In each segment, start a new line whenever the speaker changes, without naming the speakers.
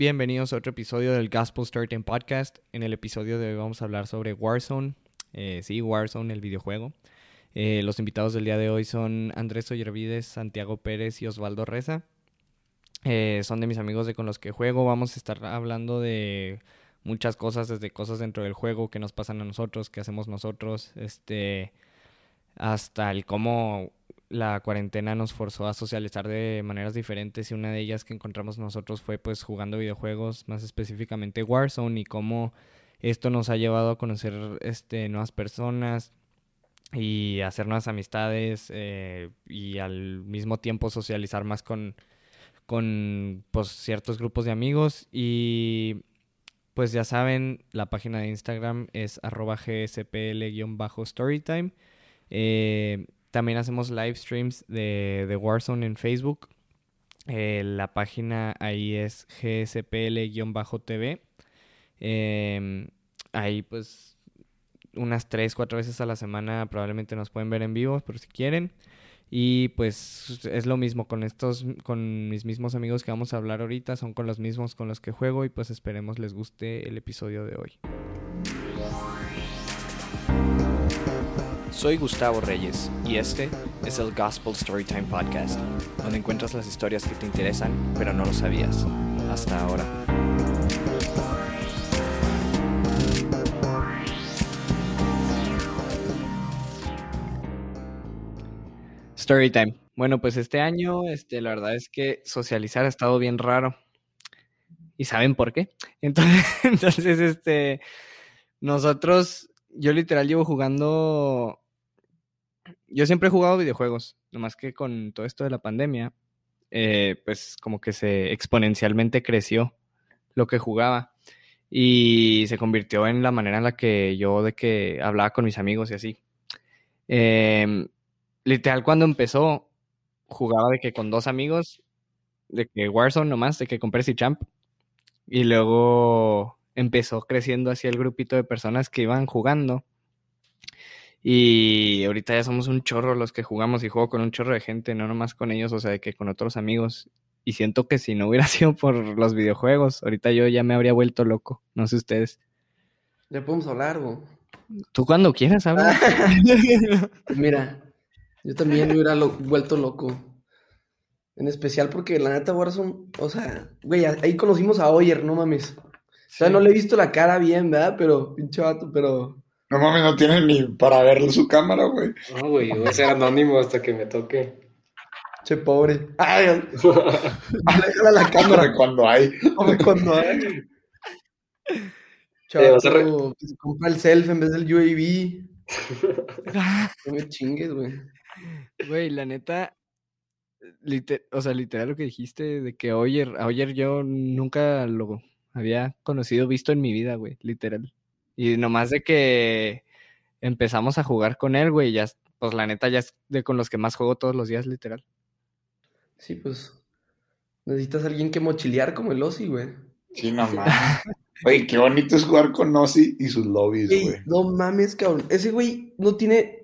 Bienvenidos a otro episodio del Gospel Starting Podcast. En el episodio de hoy vamos a hablar sobre Warzone. Eh, sí, Warzone, el videojuego. Eh, los invitados del día de hoy son Andrés Ollervides, Santiago Pérez y Osvaldo Reza. Eh, son de mis amigos de con los que juego. Vamos a estar hablando de muchas cosas, desde cosas dentro del juego que nos pasan a nosotros, que hacemos nosotros, este, hasta el cómo la cuarentena nos forzó a socializar de maneras diferentes y una de ellas que encontramos nosotros fue pues jugando videojuegos, más específicamente Warzone y cómo esto nos ha llevado a conocer este, nuevas personas y hacer nuevas amistades eh, y al mismo tiempo socializar más con, con pues, ciertos grupos de amigos y pues ya saben, la página de Instagram es arroba gspl-storytime. Eh, también hacemos live streams de, de Warzone en Facebook. Eh, la página ahí es gspl-tv. Em, ahí pues unas 3, 4 veces a la semana probablemente nos pueden ver en vivo por si quieren. Y pues es lo mismo con estos, con mis mismos amigos que vamos a hablar ahorita, son con los mismos con los que juego y pues esperemos les guste el episodio de hoy.
Soy Gustavo Reyes y este es el Gospel Storytime Podcast, donde encuentras las historias que te interesan pero no lo sabías hasta ahora.
Storytime. Bueno, pues este año, este, la verdad es que socializar ha estado bien raro. ¿Y saben por qué? Entonces, entonces este, nosotros, yo literal llevo jugando yo siempre he jugado videojuegos, nomás que con todo esto de la pandemia, eh, pues como que se exponencialmente creció lo que jugaba y se convirtió en la manera en la que yo de que hablaba con mis amigos y así. Em, literal cuando empezó jugaba de que con dos amigos, de que Warzone nomás, de que con Percy Champ y luego empezó creciendo así el grupito de personas que iban jugando y ahorita ya somos un chorro los que jugamos y juego con un chorro de gente, no nomás con ellos, o sea, que con otros amigos. Y siento que si no hubiera sido por los videojuegos, ahorita yo ya me habría vuelto loco. No sé ustedes.
Ya podemos hablar, güey.
Tú cuando quieras, habla.
Mira, yo también me hubiera vuelto loco. En especial porque la neta Warzone, o sea, güey, ahí conocimos a Oyer, no mames. O sea, no le he visto la cara bien, ¿verdad? Pero, pinche vato, pero
no mames, no tiene ni para ver su cámara, güey.
No, güey, voy a ser anónimo hasta que me toque.
Che, pobre. Ay, déjala la cámara.
cuando hay.
cuando hay. Chaval, re... se compra el self en vez del UAV. no me chingues, güey.
Güey, la neta, o sea, literal lo que dijiste de que Oyer, Oyer yo nunca lo había conocido, visto en mi vida, güey, literal. Y nomás de que empezamos a jugar con él, güey, ya, pues la neta ya es de con los que más juego todos los días, literal.
Sí, pues necesitas a alguien que mochilear como el Ozzy, güey.
Sí, no mames. Güey, qué bonito es jugar con Ozzy y sus lobbies, güey.
No mames, cabrón. Ese güey no tiene.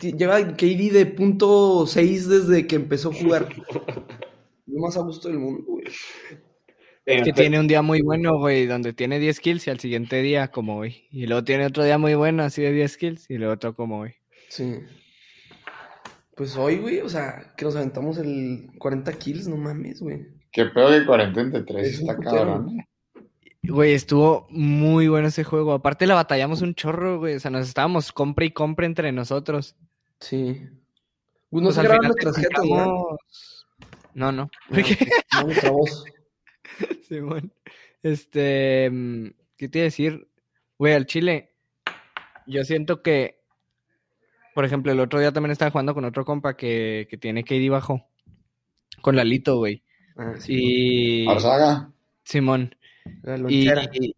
Lleva KD de punto 6 desde que empezó a jugar. Lo más a gusto del mundo, güey.
Es que tiene un día muy bueno, güey, donde tiene 10 kills y al siguiente día como hoy. Y luego tiene otro día muy bueno, así de 10 kills, y luego otro como hoy.
Sí. Pues hoy, güey, o sea, que nos aventamos el 40 kills, no mames, güey.
Qué peor que 40 entre 3, está cabrón, eh.
Güey, estuvo muy bueno ese juego. Aparte la batallamos un chorro, güey. O sea, nos estábamos compra y compra entre nosotros.
Sí. Pues no pues se graban nuestras jetas, ¿no?
No, no. no,
no.
Simón. Este, mm, ¿qué te iba a decir? Güey, al Chile, yo siento que, por ejemplo, el otro día también estaba jugando con otro compa que, que tiene KD bajo. Con Lalito, güey.
Ah, sí,
y...
Arzaga.
Simón. Y, y,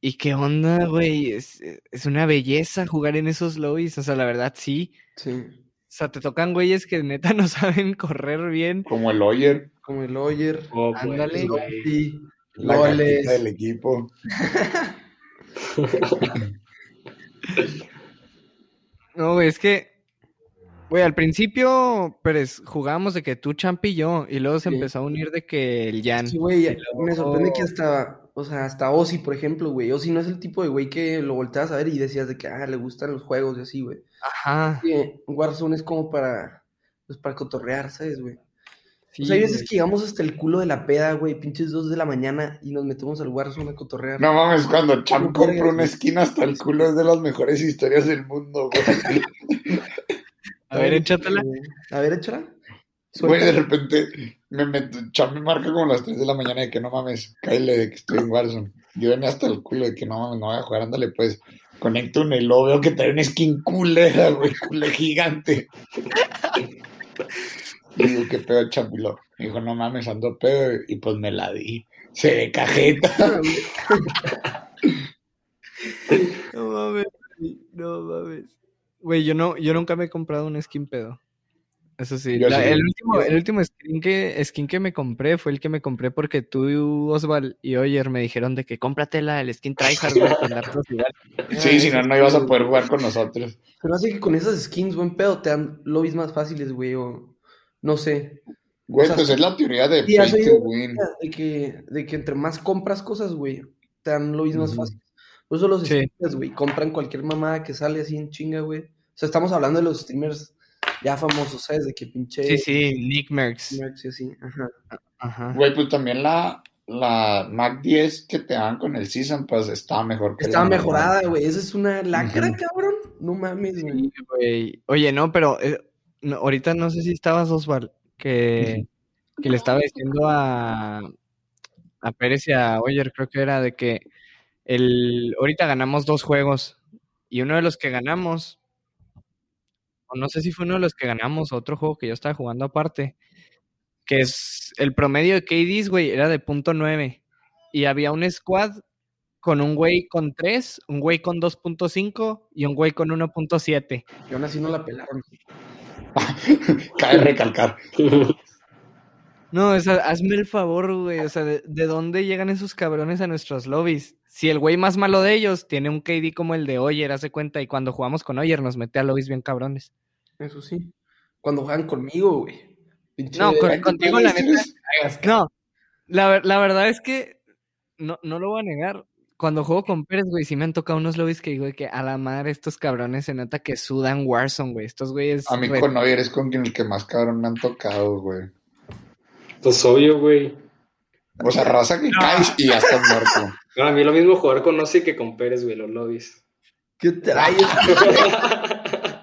y, qué onda, güey. Es, es, una belleza jugar en esos lobbies. O sea, la verdad, sí.
Sí. O
sea, te tocan güeyes que neta no saben correr bien.
Como el Oyer.
Como el Oyer.
Oh, Ándale.
sí.
La Goles. del equipo.
no, güey, es que Güey, al principio, Pérez, jugábamos de que tú, Champ y yo, y luego se
Sí.
empezó a unir de que el Jan.
Sí, güey, me sorprende que hasta, o sea, hasta Ozzy, por ejemplo, güey. Ozzy no es el tipo de güey que lo volteas a ver y decías de que, ah, le gustan los juegos y así, güey.
Ajá.
Que Warzone es como para, pues, para cotorrear, ¿sabes, güey?
Sí,
o sea, hay veces
güey.
que llegamos hasta el culo de la peda, güey, pinches dos de la mañana y nos metemos al Warzone a cotorrear.
No mames, cuando Champ
No
compra una esquina hasta el culo es de las mejores historias del mundo, güey.
A ver, échatela.
A ver, échala.
Güey, de repente me meto, Champ me marca como las 3 de la mañana de que no mames, cáele de que estoy en Warzone. Yo venía hasta el culo de que no mames, no voy a jugar, ándale pues. Conecto un elo, veo que trae una skin culera, güey, culé gigante. Y digo, ¿qué pedo, lo- Me dijo, no mames, ando pedo, y pues me la di. Se ve cajeta.
No mames, no mames. Güey, yo no, yo nunca me he comprado un skin pedo. Eso sí.
Yo
la-
sí.
el, último, el último skin que, skin que me compré fue el que me compré porque tú, Osval y Oyer me dijeron de que cómpratela, el skin tryhard.
Sí, si no, no ibas a poder jugar con nosotros.
Pero hace que con esas skins, buen pedo, te dan lobbies más fáciles, güey, o no sé.
Güey,
O sea,
pues es la teoría de
Sí,
pay to win.
de que, de que entre más compras cosas, güey, te dan lobbies más fáciles. Por eso los
Sí.
streamers, güey, compran cualquier mamada que sale así en chinga, güey. O sea, estamos hablando de los streamers ya famosos, ¿sabes? De que pinche...
Sí, sí, Nick Merckx.
Mercs y así, ajá.
Ajá.
Güey, pues también la, la Mac 10 que te dan con el Season Pass estaba mejor que
Estaba
la normal.
mejorada, güey. Esa es una lacra, cabrón. No mames, güey.
Sí, güey. Oye, no, pero eh, no, ahorita no sé si estabas, Osval, que, que le estaba diciendo a, a Pérez y a Oyer, creo que era de que el, ahorita ganamos dos juegos y uno de los que ganamos, no sé si fue uno de los que ganamos, otro juego que yo estaba jugando aparte, que es el promedio de KDs, güey, era de punto nueve y había un squad con un güey con 3, un güey con 2.5 y un güey con 1.7.
Y aún así no la pelaron.
Cabe recalcar.
No, o sea, hazme el favor, güey. O sea, ¿de, de dónde llegan esos cabrones a nuestros lobbies? Si el güey más malo de ellos tiene un KD como el de Oyer, hace cuenta, y cuando jugamos con Oyer nos mete a lobbies bien cabrones.
Eso sí. Cuando juegan conmigo, güey.
No, con- contigo la neta. No, la, ver- la verdad es que no, no lo voy a negar. Cuando juego con Pérez, güey, sí me han tocado unos lobbies que digo que a la madre estos cabrones se nota que sudan Warzone, güey. Estos güeyes.
A mí con Oyer es con quien el que más cabrón me han tocado, güey.
Pues obvio, güey.
O sea, raza que caes y ya estás muerto.
No, a mí lo mismo jugar con Ozzy que con Pérez, güey, los lobbies.
¿Qué traes?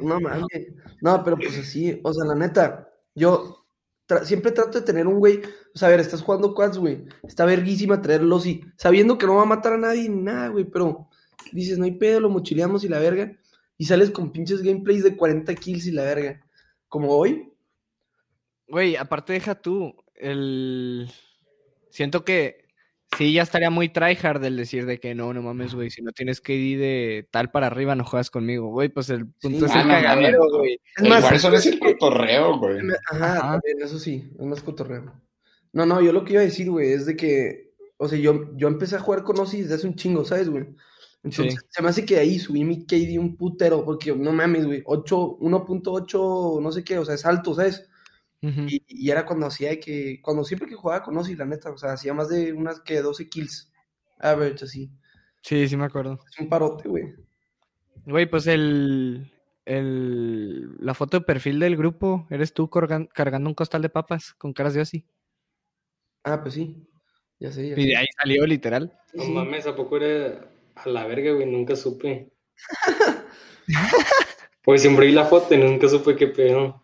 No mames. No, pero pues así, o sea, la neta, yo tra- siempre trato de tener un güey, o sea, a ver, estás jugando quads, güey, está verguísima traerlos y sabiendo que no va a matar a nadie ni nada, güey, pero dices, no hay pedo, lo mochileamos y la verga, y sales con pinches gameplays de 40 kills y la verga, como hoy,
Güey, aparte deja tú, el... Siento que sí, ya estaría muy tryhard el decir de que no, no mames, güey, si no tienes que ir de tal para arriba no juegas conmigo, güey, pues el punto
Sí.
es
Ah,
el
no,
cagadero, güey.
Es más,
Warzone es el cotorreo, güey.
Ajá,
Ajá.
también, eso sí, es más cotorreo. No, no, yo lo que iba a decir, güey, es de que, o sea, yo, yo empecé a jugar con Ozzy desde hace un chingo, ¿sabes, güey? Entonces,
Sí.
se me hace que ahí subí mi KD un putero, porque no mames, güey, 8, 1.8, no sé qué, o sea, es alto, ¿sabes? Y, y era cuando hacía de que, cuando siempre que jugaba con Ozzy, la neta, o sea, hacía más de unas que 12 kills, average, así.
Sí, sí me acuerdo.
Es un parote, güey.
Güey, pues el, el... La foto de perfil del grupo, eres tú cargan- cargando un costal de papas con caras de Ozzy.
Ah, pues sí, ya sé, ya
Y de ahí salió literal.
No
sí.
mames, ¿a poco era a la verga, güey? Nunca supe. Pues siempre vi la foto y nunca supe qué pedo.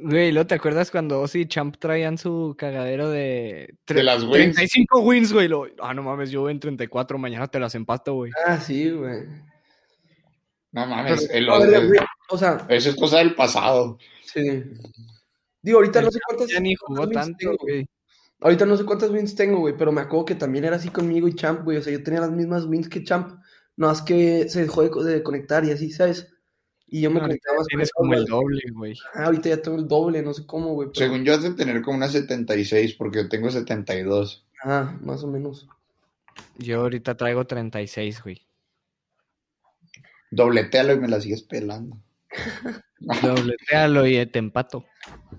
Güey, ¿lo te acuerdas cuando Ozzy y Champ traían su cagadero de...
De las wins.
35 wins, güey. lo- Ah, no mames, yo en 34, mañana te las empato, güey.
Ah, sí, güey.
No mames,
Pero,
el, el-
o sea,
eso es cosa del pasado.
sí. Digo, ahorita no sé cuántas...
Ya ni
cuántas
jugó
wins
tanto,
tengo,
güey.
Ahorita no sé cuántas wins tengo, güey, pero me acuerdo que también era así conmigo y Champ, güey. O sea, yo tenía las mismas wins que Champ. No, es que se dejó de conectar y así, ¿sabes? Y yo me
No,
conectaba
Tienes como el doble, güey.
Ah, ahorita ya tengo el doble, no sé cómo, güey. pero-
Según yo, has de tener como una 76, porque yo tengo 72.
Ah, más o menos.
Yo ahorita traigo 36, güey.
Dobletealo y me la sigues pelando.
Dobletealo y te empato.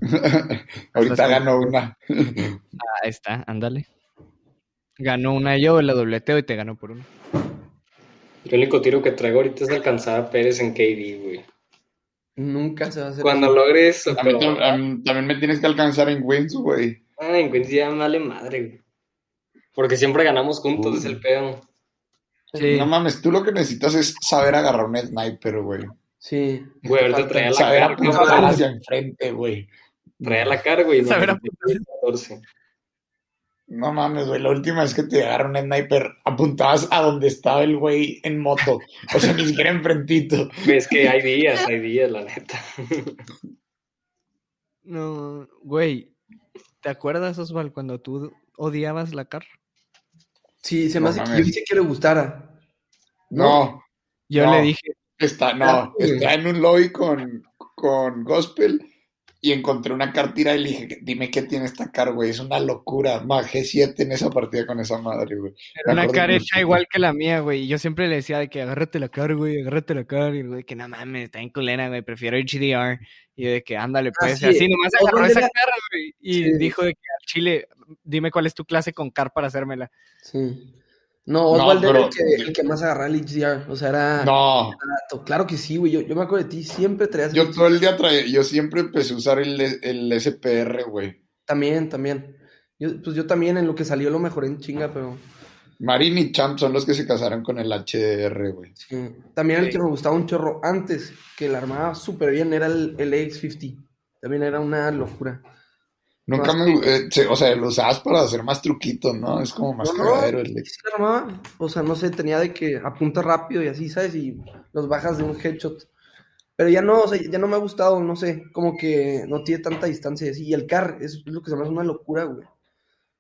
Ahorita gano una.
Ah, ahí está, ándale. Ganó una yo, la dobleteo y te gano por
El único tiro que traigo ahorita es alcanzar a Pérez en KD, güey.
Nunca se va a hacer.
Cuando logres eso,
A mí
pero...
tam- a mí también me tienes que alcanzar en wins, güey.
Ay, en Quincy ya me vale madre, güey. Porque siempre ganamos juntos,
Uy.
es el pedo.
Sí.
No mames, tú lo que necesitas es saber agarrar un sniper, güey.
Sí.
Güey, ahorita traía la
Saber
carga,
apuntar hacia enfrente, güey.
Traía la carga, güey.
Saber
14.
No mames, güey. La última vez que te agarraron un sniper, apuntabas a donde estaba el güey en moto. O sea, ni siquiera enfrentito.
Es que hay días, hay días, la neta.
No, güey. ¿Te acuerdas, Osval, cuando tú odiabas la car?
Sí, se me
No
hace que yo hice que le gustara.
No,
Yo
No.
le dije,
está,
Ah,
no,
güey.
está en un lobby con, con Gospel y encontré una cartira y le dije, dime qué tiene esta car, güey. Es una locura. Majé 7 en esa partida con esa madre, güey.
era una
que-
hecha igual que la mía, güey. Y yo siempre le decía de que agárrate la car, güey, agárrate la car. Y el güey, que no mames, está en culera, güey, prefiero HDR. Y yo de que ándale, pues. así nomás agarró esa
era-
cara, güey. Y
Sí.
dijo de que al chile, dime cuál es tu clase con car para hacérmela.
Sí. No, Oswald era
pero-
el que, el que más agarraba el HDR. O sea, era.
No,
barato. Claro que sí, güey. Yo, yo me acuerdo de ti. Siempre traías.
yo todo el día traía, yo siempre empecé a usar el, el SPR, güey.
También, también. Yo, pues yo también en lo que salió lo mejoré en chinga, pero.
Marin y Champ son los que se casaron con el HDR, güey.
Sí. También el
Sí.
que me gustaba un chorro antes, que la armaba súper bien, era el, el AX50. También era una locura.
Nunca me, eh, se- o sea, lo usabas para hacer más truquitos, ¿no? Es como más
No,
cagadero el
sí armaba. O sea, no sé, tenía de que apunta rápido y así, ¿sabes? Y los bajas de un headshot. Pero ya no, o sea, ya no me ha gustado, no sé, como que no tiene tanta distancia y así. Y el car es, es lo que se me hace una locura, güey.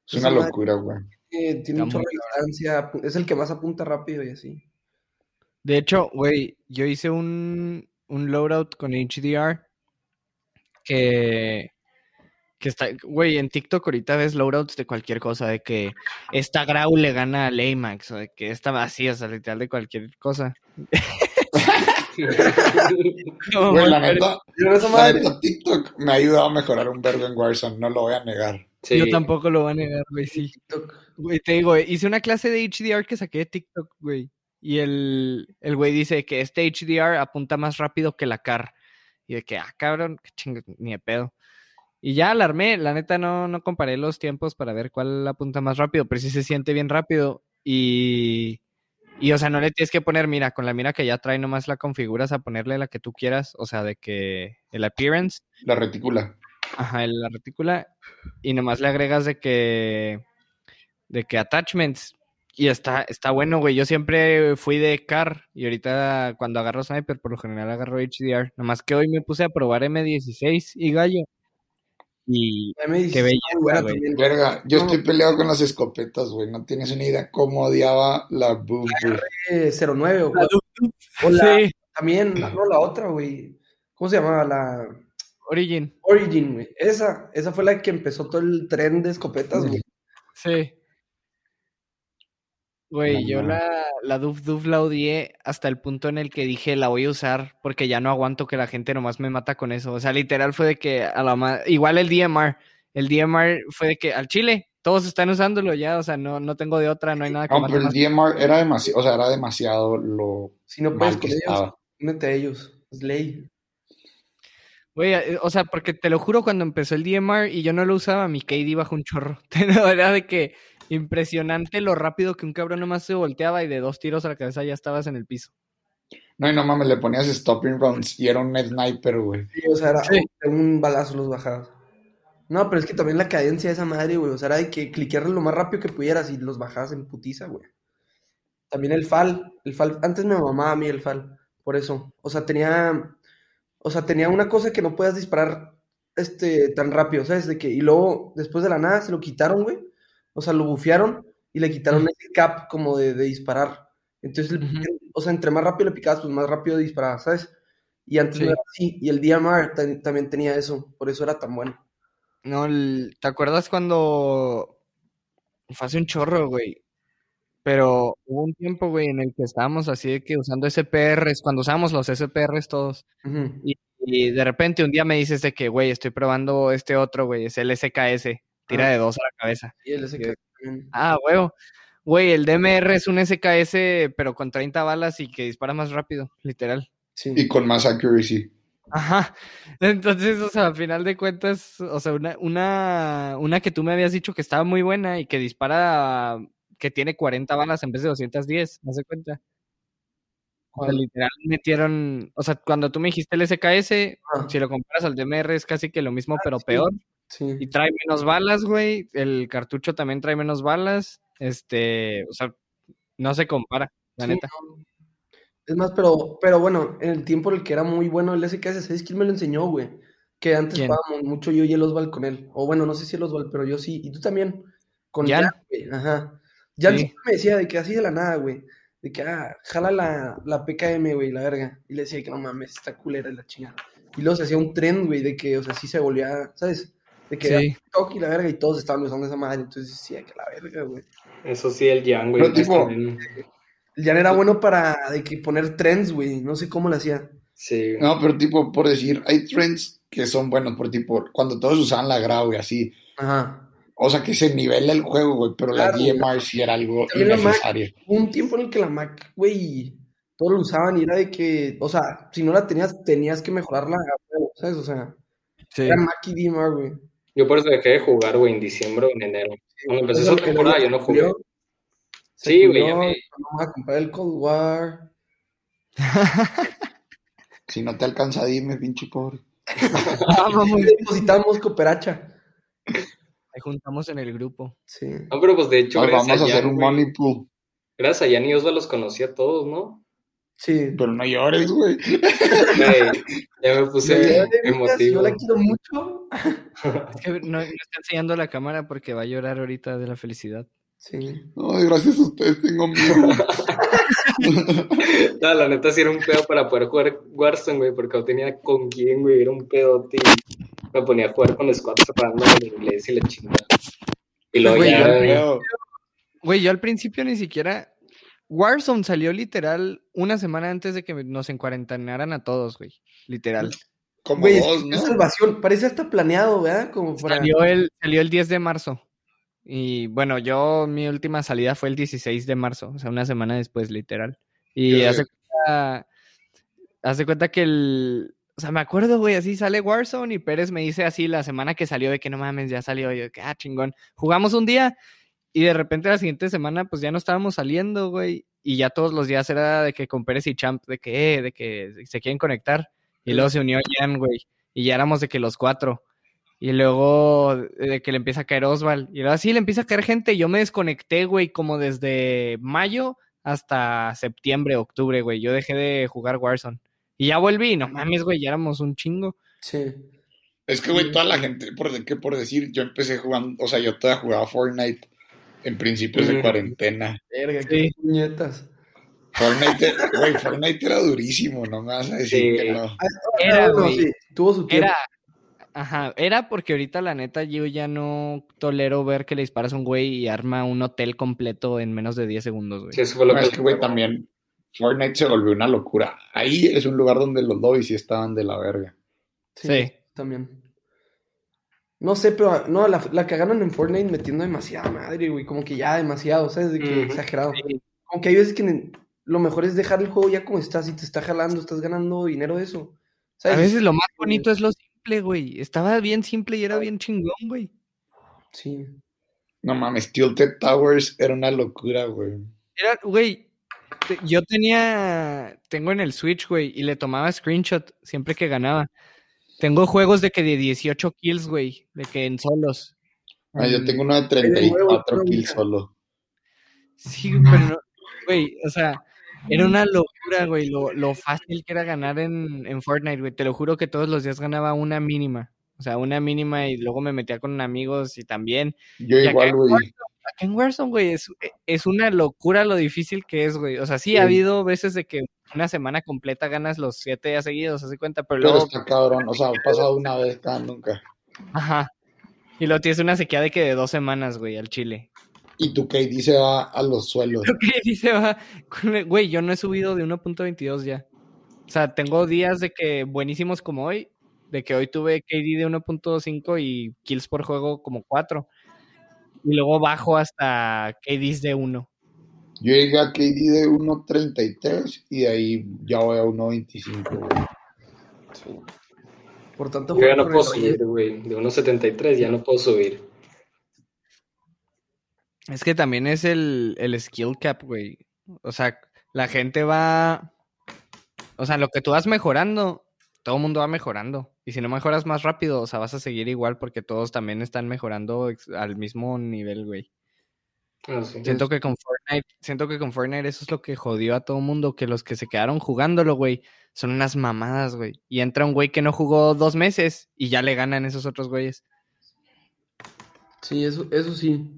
Es una locura, güey.
tiene distancia, apu- es el que más apunta rápido y así.
De hecho, güey, yo hice un, un loadout con HDR que, que está, güey, en TikTok ahorita ves loadouts de cualquier cosa, de que esta Grau le gana al Amax, o de que esta vacía, o sea, literal de cualquier cosa. No,
Güey, la neta,
Pero esa
la
madre,
neta, TikTok me ha ayudado a mejorar un verbo en Warzone, no lo voy a negar.
Sí.
Yo tampoco lo voy a negar, güey, sí.
TikTok.
Güey, te digo, hice una clase de HDR que saqué de TikTok, güey. Y el, el güey dice que este HDR apunta más rápido que la CAR. Y de que, ah, cabrón, qué chingo, ni de pedo. Y ya la armé, la neta no, no comparé los tiempos para ver cuál apunta más rápido, pero sí se siente bien rápido. Y, y, o sea, no le tienes que poner, mira, con la mira que ya trae, nomás la configuras a ponerle la que tú quieras, o sea, de que el appearance,
La retícula.
Ajá, la retícula. Y nomás le agregas de que. De que attachments. Y está, está bueno, güey. Yo siempre fui de car. Y ahorita cuando agarro sniper, por lo general agarro HDR. Nomás que hoy me puse a probar M16 y gallo. Y.
Ya me dijiste,
Qué
buena
belleza.
Verga, yo
No.
estoy peleado con las escopetas, güey. No tienes una idea cómo odiaba la boob.
Eh, 09 o, cuál. O la-
Sí,
también, no, la otra, güey. ¿Cómo se llamaba? La
Origin.
Origin, güey. Esa, esa fue la que empezó todo el tren de escopetas, güey.
Sí. Güey, yo la, la Duf Duf la odié hasta el punto en el que dije la voy a usar porque ya no aguanto que la gente nomás me mata con eso. O sea, literal fue de que a la ma- igual el DMR, el DMR fue de que al chile todos están usándolo ya, o sea, no, no tengo de otra, no hay nada que
No, pero el. DMR era demasiado, o sea, era demasiado lo
Si no puedes con ellos, únete a ellos. Es ley.
Güey, eh, o sea, porque te lo juro, cuando empezó el DMR y yo no lo usaba, mi KD bajó un chorro. Era de que impresionante lo rápido que un cabrón nomás se volteaba y de dos tiros a la cabeza ya estabas en el piso.
No, y no mames, le ponías stopping rounds y era un sniper, güey.
Sí, o sea, era
Sí.
un balazo los bajabas. No, pero es que también la cadencia de esa madre, güey. O sea, era de que cliquearle lo más rápido que pudieras y los bajabas en putiza, güey. También el FAL. El FAL. Antes me mamaba a mí el FAL. Por eso. O sea, tenía. O sea, tenía una cosa que no podías disparar este, tan rápido, ¿sabes? De que, y luego, después de la nada, se lo quitaron, güey. O sea, lo bufearon y le quitaron ese cap como de, de disparar. Entonces, o sea, entre más rápido le picabas, pues más rápido disparabas, ¿sabes? Y antes
Sí.
no era así. Y el DMR ta- también tenía eso. Por eso era tan bueno.
No, el- ¿te acuerdas cuando fue hace un chorro, güey? pero hubo un tiempo, güey, en el que estábamos así de que usando SPRs, cuando usábamos los SPRs todos, y, y de repente un día me dices de que, güey, estoy probando este otro, güey, es el SKS, tira
Ah.
de dos a la cabeza.
Y el SK también.
Ah, huevo. Güey, el DMR es un SKS, pero con 30 balas y que dispara más rápido, literal.
Sí.
Y con más accuracy.
Ajá. Entonces, o sea, al final de cuentas, o sea, una, una, una que tú me habías dicho que estaba muy buena y que dispara, que tiene 40 balas en vez de 210, ¿me das cuenta? O sea, literal metieron, o sea, cuando tú me dijiste el SKS,
Ah,
si lo comparas al DMR es casi que lo mismo, pero
sí.
peor.
Sí.
Y trae menos balas, güey. El cartucho también trae menos balas. Este, o sea, no se compara, la
Sí,
neta.
no. Es más, pero, pero bueno, en el tiempo en el que era muy bueno el SKS, ¿sabes quién me lo enseñó, güey? Que antes
¿Quién?
jugábamos mucho yo y el Osval con él. O bueno, no sé si el Osval, pero yo sí. Y tú también. Con
Jan.
Jan, güey. Ajá. Jan
Sí.
me decía de que así de la nada, güey. De que, ah, jala la, la PKM, güey, la verga. Y le decía que no mames, está culera la chingada. Y luego se hacía un trend, güey, de que, o sea, sí se volvía, ¿sabes? De que era
Sí.
TikTok y la verga y todos estaban usando esa madre. Entonces decía que la verga, güey.
Eso sí, el Jan, güey.
Pero tipo-
El Jan era bueno para de que poner trends, güey. No sé cómo lo hacía.
Sí.
No, pero tipo, por decir, hay trends que son buenos, por tipo, cuando todos usaban la grau y así.
Ajá.
O sea, que se nivela el juego, güey, pero
Claro,
la DMR sí era algo
Mac.
innecesario.
Hubo un tiempo en el que la Mac, güey, todos lo usaban y era de que, o sea, si no la tenías, tenías que mejorarla, ¿sabes? O sea,
Sí.
era Mac y DMR, güey.
Yo por eso dejé de jugar, güey, en diciembre o en enero. Cuando empezó
Eso
esa temporada yo no jugué. Sí, güey,
vamos a comprar el Cold War.
Si no te alcanza, dime, pinche pobre.
Vamos.
Depositamos cooperacha.
Ahí juntamos en el grupo.
Sí.
No, pero pues de hecho,
Ay, vamos a
a
hacer
Jan,
un money pool.
Gracias a Jan y Osva los conocí a todos, ¿no?
Sí.
Pero no llores, güey.
Ya me puse
Yo la
emotivo.
quiero mucho.
Es que no, no está enseñando la cámara porque va a llorar ahorita de la felicidad.
Sí.
Ay, gracias a ustedes tengo miedo.
No, la neta sí era un pedo para poder jugar Warzone, güey, porque no tenía con quién, güey, era un pedote y me ponía a jugar con squads hablando en inglés y la chingada. Y luego
Güey,
ya.
Güey, yo al principio ni siquiera. Warzone salió literal una semana antes de que nos encuarentenaran a todos, güey. Literal.
Como
Güey,
¿no?
salvación. Parece hasta planeado, ¿verdad? Como para...
Salió el, salió el 10 de marzo. Y bueno, yo mi última salida fue el 16 de marzo, o sea, una semana después, literal. Y hace cuenta, hace cuenta que el. O sea, me acuerdo, güey, así sale Warzone y Pérez me dice así la semana que salió de que no mames, ya salió. Y yo, que ah, chingón. Jugamos un día y de repente la siguiente semana, pues ya no estábamos saliendo, güey. Y ya todos los días era de que con Pérez y Champ, de que, eh, de que se quieren conectar. Y luego se unió Jan, güey. Y ya éramos de que los cuatro. Y luego de que le empieza a caer Osval. Y luego así le empieza a caer gente. Yo me desconecté, güey, como desde mayo hasta septiembre, octubre, güey. Yo dejé de jugar Warzone. Y ya volví, y no mames, güey, ya éramos un chingo.
Sí.
Es que, güey, toda la gente, por, de- ¿qué por decir? Yo empecé jugando, o sea, yo todavía jugaba Fortnite en principios de cuarentena.
Verga,
Sí.
qué puñetas.
Fortnite, güey, Fortnite era durísimo, no me vas a decir
Sí.
que no.
Ah,
Era, güey.
sí, tuvo su tiempo.
Era, ajá, era porque ahorita la neta yo ya no tolero ver que le disparas a un güey y arma un hotel completo en menos de 10 segundos, güey.
sí, eso fue lo
No,
que...
es que, güey, también Fortnite se volvió una locura. Ahí es un lugar donde los lobbies sí estaban de la verga.
Sí.
También. No sé, pero no, la, la cagaron en Fortnite metiendo demasiada madre, güey. Como que ya demasiado, ¿sabes? De que exagerado.
Sí.
Como que hay veces que lo mejor es dejar el juego ya como está. Si te está jalando, estás ganando dinero de eso.
A veces lo más bonito es lo simple, güey. Estaba bien simple y era bien chingón, güey.
Sí.
No mames, Tilted Towers era una locura, güey.
Era, güey, yo tenía, tengo en el Switch, güey, y le tomaba screenshot siempre que ganaba. Tengo juegos de que de 18 kills, güey, de que en solos.
Ah, yo tengo uno de
de nuevo,
34 kills solo.
Sí, pero no, güey, o sea, era una locura, güey, lo, lo fácil que era ganar en, en Fortnite, güey. Te lo juro que todos los días ganaba una mínima. O sea, una mínima y luego me metía con amigos y también.
Yo
Y
igual, güey.
Acá en Warzone, güey, es, es una locura lo difícil que es, güey. O sea, sí,
Sí.
ha habido veces de que una semana completa ganas los siete días seguidos, ¿se cuenta? Pero
Pero
luego,
está cabrón, o sea, ha pasado una vez cada nunca.
ajá. Y luego tienes una sequía de que de dos semanas, güey, al Chile.
Y tu KD se va a los suelos.
Creo que dice va. Güey, yo no he subido de 1.22 ya. O sea, tengo días de que buenísimos como hoy. De que hoy tuve KD de 1.5 y kills por juego como 4. Y luego bajo hasta KDs de 1.
Yo llegué a KD de 1.33 y de ahí ya voy a 1.25, güey.
Sí. Por tanto,
Yo ya no puedo subir, güey. De 1.73 ya no puedo subir.
Es que también es el, el skill cap, güey. O sea, la gente va. O sea, lo que tú vas mejorando, todo el mundo va mejorando. Y si no mejoras más rápido, o sea, vas a seguir igual porque todos también están mejorando al mismo nivel, güey. Siento que con Fortnite, siento que con Fortnite eso es lo que jodió a todo el mundo, que los que se quedaron jugándolo, güey, son unas mamadas, güey. Y entra un güey que no jugó dos meses y ya le ganan esos otros güeyes.
Sí, eso, eso sí.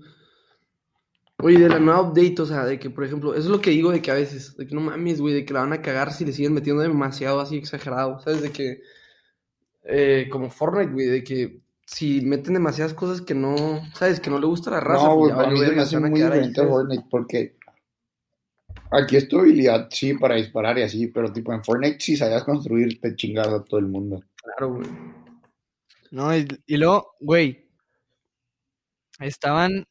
Oye, de la nueva update, o sea, de que, por ejemplo, eso es lo que digo de que a veces, de que no mames, güey, de que la van a cagar si le siguen metiendo demasiado así exagerado, ¿sabes? De que, eh, como Fortnite, güey, de que si meten demasiadas cosas que no, ¿sabes? Que no le gusta la raza,
No,
pues
güey, para mí se me hace muy diferente a. Fortnite porque aquí es tu habilidad, sí, para disparar y así, pero tipo en Fortnite si sabías construir te chingas a todo el mundo.
Claro, güey.
No, y, y luego, güey, estaban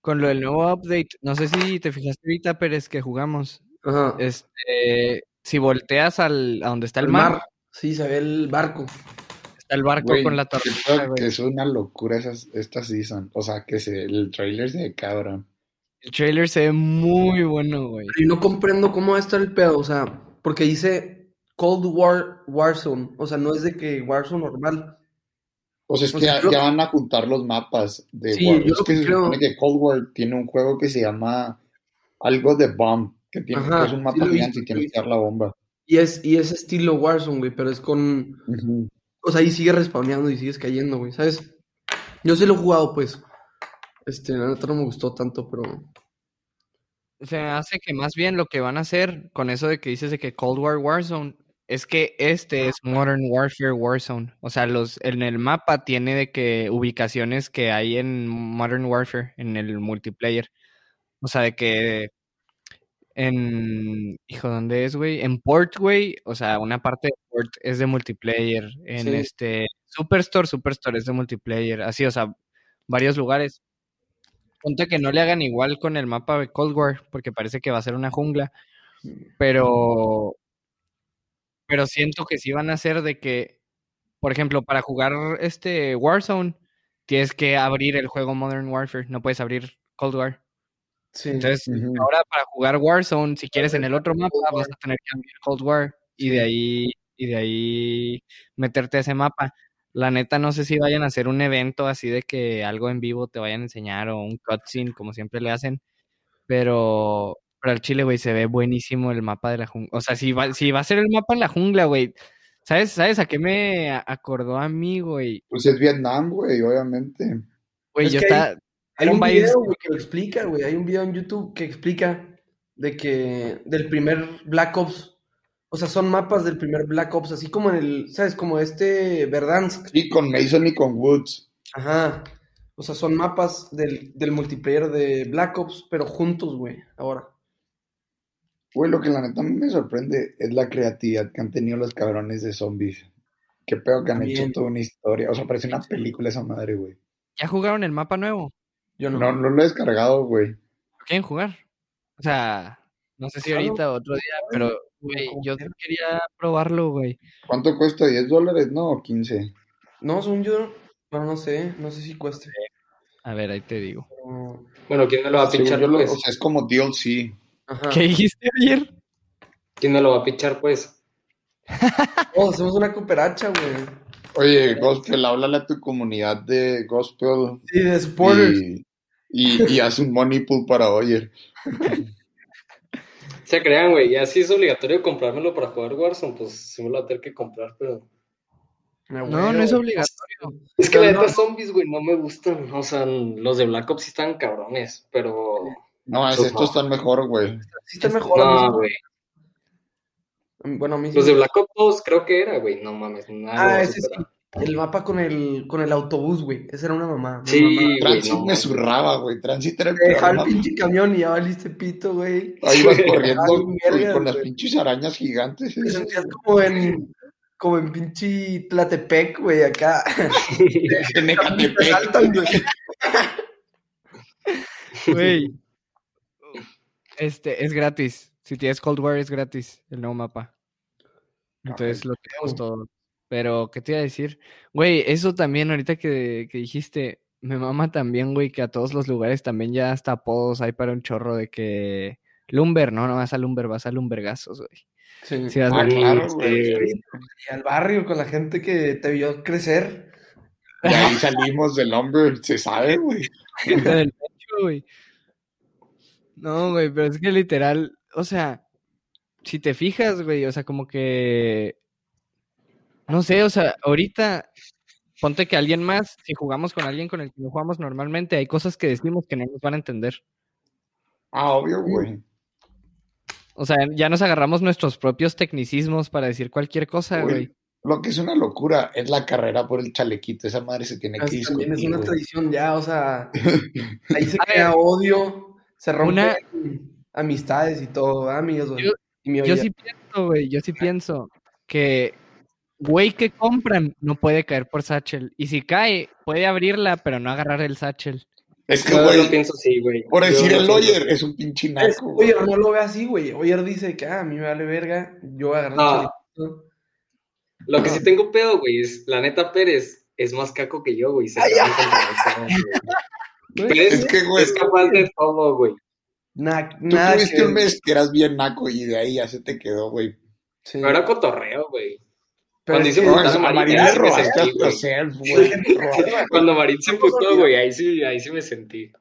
con lo del nuevo update. No sé si te fijaste ahorita, pero es que jugamos.
Ajá.
Este, si volteas al, a donde está el
El
mar,
mar. Sí, se ve el barco.
está el barco con la
creo
güey.
que es una locura esas, esta season. O sea, que se, el trailer se ve cabrón.
El trailer se ve muy bueno, güey.
Y no comprendo cómo va a estar el pedo, o sea, porque dice Cold War Warzone, o sea, no es de que Warzone normal.
O sea, es
O
que
sea,
ya,
creo-
ya van a juntar los mapas de
Sí,
War.
yo
Es
lo
que
que
se
creo-
supone que Cold War tiene un juego que se llama algo de Bomb, que, tiene,
Ajá,
que es un
sí
mapa
he
gigante y tienes
sí.
que dar la bomba.
Y es, y es estilo Warzone, güey, pero es con, o sea, ahí sigue respawneando y sigues cayendo, güey, ¿sabes? Yo sí lo he jugado, pues. Este, la neta no me gustó tanto, pero...
Se me hace que más bien lo que van a hacer con eso de que dices de que Cold War Warzone es que este es Modern Warfare Warzone. O sea, los en el mapa tiene de que ubicaciones que hay en Modern Warfare, en el multiplayer. O sea, de que en hijo, ¿dónde es, güey? En Port, güey, o sea, una parte de Port es de multiplayer. En
Sí.
este Superstore, Superstore es de multiplayer. Así, o sea, varios lugares. Ponte que no le hagan igual con el mapa de Cold War, porque parece que va a ser una jungla. Pero. Pero siento que sí van a ser de que. Por ejemplo, para jugar este Warzone, tienes que abrir el juego Modern Warfare. No puedes abrir Cold War.
Sí.
Entonces, ahora para jugar Warzone, si quieres en el otro mapa, vas a tener que abrir Cold War. Y de ahí. Y de ahí meterte a ese mapa. La neta, no sé si vayan a hacer un evento así de que algo en vivo te vayan a enseñar o un cutscene, como siempre le hacen. Pero, pero al chile, güey, se ve buenísimo el mapa de la jungla. O sea, si va, si va a ser el mapa en la jungla, güey. ¿Sabes, ¿Sabes a qué me acordó a mí, güey?
Pues es Vietnam, güey, obviamente.
Güey,
Es
yo
que
estaba.
Hay un video, güey, que lo explica, güey. Hay un video en YouTube que explica de que del primer Black Ops, o sea, son mapas del primer Black Ops, así como en el, ¿sabes? Como este Verdansk.
Sí, con Mason y con Woods.
Ajá. O sea, son mapas del, del multiplayer de Black Ops, pero juntos, güey, ahora.
Güey, lo que la neta a mí me sorprende es la creatividad que han tenido los cabrones de zombies. Qué pedo que han
También.
hecho toda una historia. O sea, parece una película esa madre, güey.
¿Ya jugaron el mapa nuevo?
Yo no.
No, no lo he descargado, güey.
¿Lo quieren jugar? O sea, no sé si
Claro.
ahorita o otro día, pero, güey, yo quería probarlo, güey.
¿Cuánto cuesta? ¿10 dólares? No, ¿O 15.
No, según yo, bueno, no sé, no sé si cueste.
A ver, ahí te digo.
Bueno, ¿quién me lo va a pichar,
yo lo-
pues?
o sea, es como DLC.
Ajá.
¿Qué dijiste ayer?
¿Quién me lo va a pichar, pues?
Oh, hacemos una cooperacha, güey.
Oye, Gospel, háblale a tu comunidad de Gospel
Sí, de supporters.
y, y, y haz un money pool para Oyer.
Se crean, güey, ya si es obligatorio comprármelo para jugar Warzone, pues sí me lo voy a tener que comprar, pero...
Me
No, no es obligatorio.
Es que la neta
no-
zombies, güey, no me gustan. O sea, los de Black Ops sí están cabrones, pero...
No, es, estos están mejor, güey.
Sí está mejor. a mí
No, güey.
Bueno, a mí sí.
Los de Black Ops 2 creo que era, güey, no mames, nada.
Ah, ese sí. El mapa con el, con el autobús, güey. Esa era una mamá. una
Sí, güey,
Transit
no,
me zurraba, güey. Transit era el
dejaba el pinche camión y ya valiste pito, güey.
Ahí vas corriendo con las
güey.
pinches arañas gigantes.
Te sentías como en, como en pinche Tlatepec, güey, acá.
En Ecatepec.
Saltan, güey.
Güey. Este, es gratis. Si tienes Cold War es gratis el nuevo mapa. Entonces lo tenemos todo. Pero, ¿qué te iba a decir? Güey, eso también ahorita que, que dijiste, me mama también, güey, que a todos los lugares también ya hasta apodos hay para un chorro de que... Lumber, no, no vas a Lumber, vas a Lumbergazos, güey.
Sí.
Sí, vas
Ah,
a-
claro,
Sí,
güey.
güey.
Y al barrio con la gente que te vio crecer.
De ahí salimos del hombre, se sabe, güey.
gente del pecho, güey. No, güey, pero es que literal, o sea, si te fijas, güey, o sea, como que, no sé, o sea, ahorita, ponte que alguien más, si jugamos con alguien con el que no jugamos normalmente, hay cosas que decimos que no nos van a entender.
Ah, obvio, güey.
O sea, ya nos agarramos nuestros propios tecnicismos para decir cualquier cosa,
Güey,
güey.
Lo que es una locura es la carrera por el chalequito. Esa madre se tiene que
Así también es una tradición ya, o sea, ahí se crea odio, se rompen
Una-
amistades y todo, ¿verdad, amigos?
Yo-
Y
Yo sí pienso, güey, yo sí pienso que güey que compran no puede caer por Satchel. Y si cae, puede abrirla, pero no agarrar el Satchel.
Es que,
Yo
güey,
lo pienso así, güey.
por
Yo
decir
lo
el
así.
es un pinche
Es-
naco, güey.
Oyer no lo ve así, güey. Oyer dice que, ah, a mí me vale verga, yo voy a agarrar
No. Lo que sí tengo pedo, güey, es la neta Pérez es más caco que yo, güey. Se
Ay.
Pérez
Es que, güey,
es capaz de todo, güey.
Na-
tú
nada
tuviste
que
un mes que eras bien naco y de ahí ya se te quedó, güey.
Sí.
Pero era cotorreo, güey.
Pero
cuando
es
a
Marín,
Marín le
sentí, güey.
self, güey.
Cuando Marín se emputó, güey, ahí sí, ahí sí me sentí.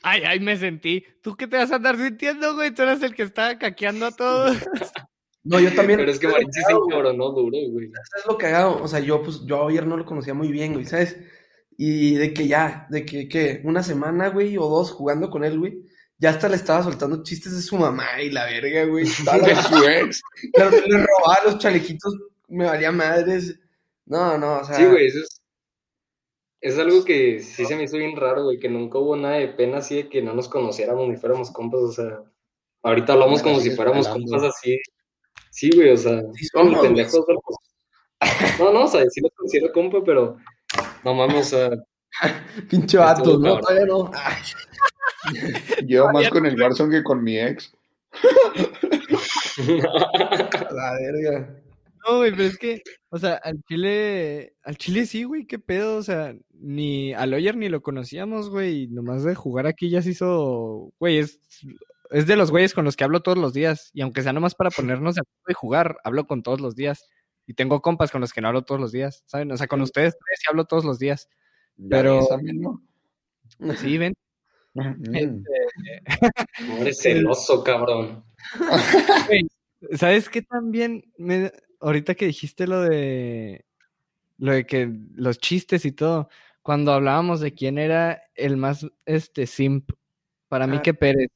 Ay, ay, me sentí. ¿Tú qué te vas a andar sintiendo, güey? Tú eres el que estaba caqueando a todos.
No, yo también.
Pero es que Marín sí se encabronó duro, güey.
¿Sabes lo cagado? O sea, yo, pues, yo a Oyer no lo conocía muy bien, güey, ¿sabes? Y de que ya, de que, que una semana, güey, o dos jugando con él, güey, ya hasta le estaba soltando chistes de su mamá y la verga, güey.
De su ex.
Pero que le robaba los chalequitos, me valía madres. No, no, o sea.
Sí, güey, eso es. Es algo que sí se me hizo bien raro, güey, que nunca hubo nada de pena así de que no nos conociéramos ni fuéramos compas, o sea, ahorita hablamos como si fuéramos compas así. Sí, güey, o sea,
Sí somos
pendejos, pero pues, No, no, o sea, sí lo considero compa, pero no mames, o sea,
Pinche vato, no, todavía no.
Llevo más con el Warzone que con mi ex.
la verga.
No, güey, pero es que, o sea, al Chile, al Chile sí, güey, qué pedo, o sea, ni al Oyer ni lo conocíamos, güey, y nomás de jugar aquí ya se hizo, güey, es, es de los güeyes con los que hablo todos los días, y aunque sea nomás para ponernos de acuerdo y jugar, hablo con todos los días, y tengo compas con los que no hablo todos los días, ¿saben? O sea, con ustedes tres sí hablo todos los días,
Ya
Pero-
también, ¿no?
sí, ven,
Mm.
no eres celoso, cabrón.
¿Sabes qué también me ahorita que dijiste lo de lo de que los chistes y todo, cuando hablábamos de quién era el más este simp, para mí
Ah.
que Pérez.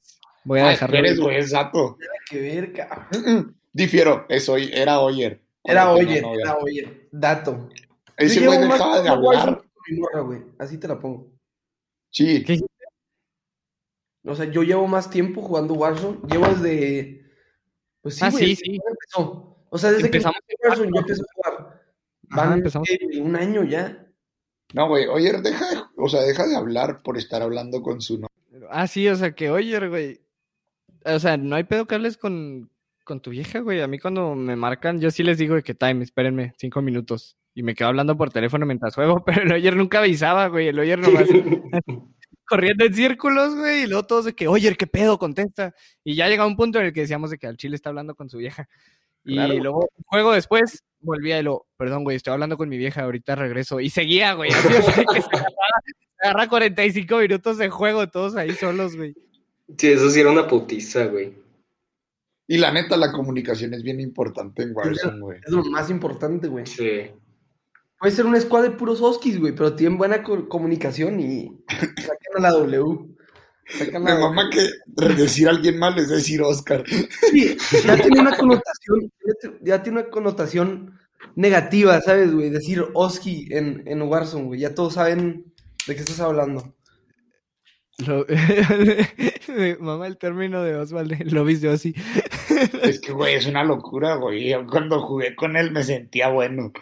Voy a
Ah,
dejarlo.
eres, güey, es dato.
Que ver, cabrón.
Mm, Difiero, es hoy, era Oyer.
Era Oyer, era Oyer. Dato.
Ese güey
más
dejaba de hablar.
Así te la pongo.
Sí,
¿Qué?
O sea, yo llevo más tiempo jugando Warzone. Llevo desde. Pues sí,
Ah,
güey,
sí,
desde
sí.
que empezó. O sea, desde
Empezamos
que empecé Warzone, yo empecé a jugar.
Ajá,
Van
empezamos.
eh, un año ya.
No, güey, Oyer deja de, o sea, deja de hablar por estar hablando con su novia.
Ah, sí, o sea, que Oyer, güey. O sea, no hay pedo que hables con, con tu vieja, güey. A mí cuando me marcan, yo sí les digo que time, espérenme, cinco minutos. Y me quedo hablando por teléfono mientras juego, pero el Oyer nunca avisaba, güey. El Oyer nomás corriendo en círculos, güey, y luego todos de que, oye, ¿qué pedo? Contesta. Y ya llega un punto en el que decíamos de que al chile está hablando con su vieja. Y
Claro.
luego, un juego después, volvía y lo, perdón, güey, estoy hablando con mi vieja, ahorita regreso. Y seguía, güey, así, o sea, que se agarra, se agarra 45 minutos de juego, todos ahí solos, güey.
Sí, eso sí era una putiza, güey.
Y la neta, la comunicación es bien importante en Warzone, güey.
Es lo más importante, güey.
Sí.
Puede ser una squad de puros oskis, güey, pero tienen buena co- comunicación y sacan a la W. Sacan
Me
la
mama que decir a alguien mal es decir Oscar.
Sí, ya tiene una connotación, ya tiene una connotación negativa, ¿sabes, güey? Decir Oski en, en Warzone, güey. Ya todos saben de qué estás hablando.
Lo... Mamá, el término de Osvaldo, lo viste así.
Es que, güey, es una locura, güey. Yo cuando jugué con él me sentía bueno.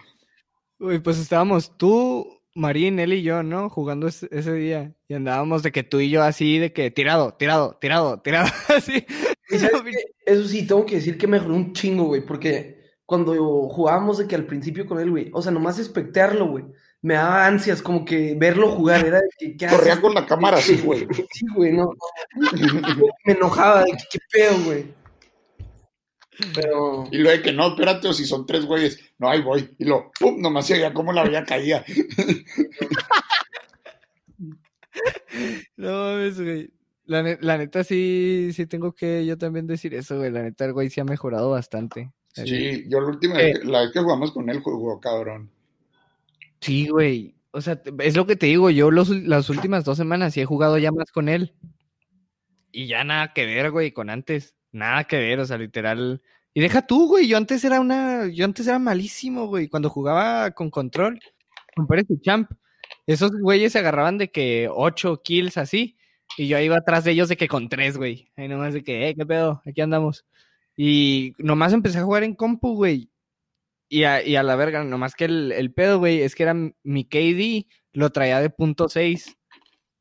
Uy, pues estábamos tú, Marín, él y yo, ¿no? Jugando ese, ese, día. Y andábamos de que tú y yo así, de que tirado, tirado, tirado, tirado, así.
Eso sí, tengo que decir que mejoró un chingo, güey, porque cuando jugábamos de que al principio con él, güey, o sea, nomás espectearlo, güey, me daba ansias como que verlo jugar, era de que, ¿qué
Corría con la cámara así, güey.
Sí, güey, no. me enojaba de que, qué pedo, güey. Pero...
Y luego de que no, espérate, o si son tres güeyes, no, ahí voy. Y lo, pum, nomás se veía cómo la veía caía.
no mames, güey. La, ne la, neta sí, sí tengo que yo también decir eso, güey. La neta el güey sí ha mejorado bastante.
Sí, yo la última eh, vez, la vez que jugamos con él jugó cabrón.
Sí, güey. O sea, es lo que te digo, yo los, las últimas dos semanas sí he jugado ya más con él. Y ya nada que ver, güey, con antes. Nada que ver, o sea, literal. Y deja tú, güey, yo antes era una, yo antes era malísimo, güey, cuando jugaba con control, con Pérez Champ. Esos güeyes se agarraban de que ocho kills así, y yo iba atrás de ellos de que con tres, güey. Ahí nomás de que, eh, qué pedo, aquí andamos. Y nomás empecé a jugar en compu, güey. Y a, y a la verga, nomás que el, el pedo, güey, es que era mi KD, lo traía de punto seis.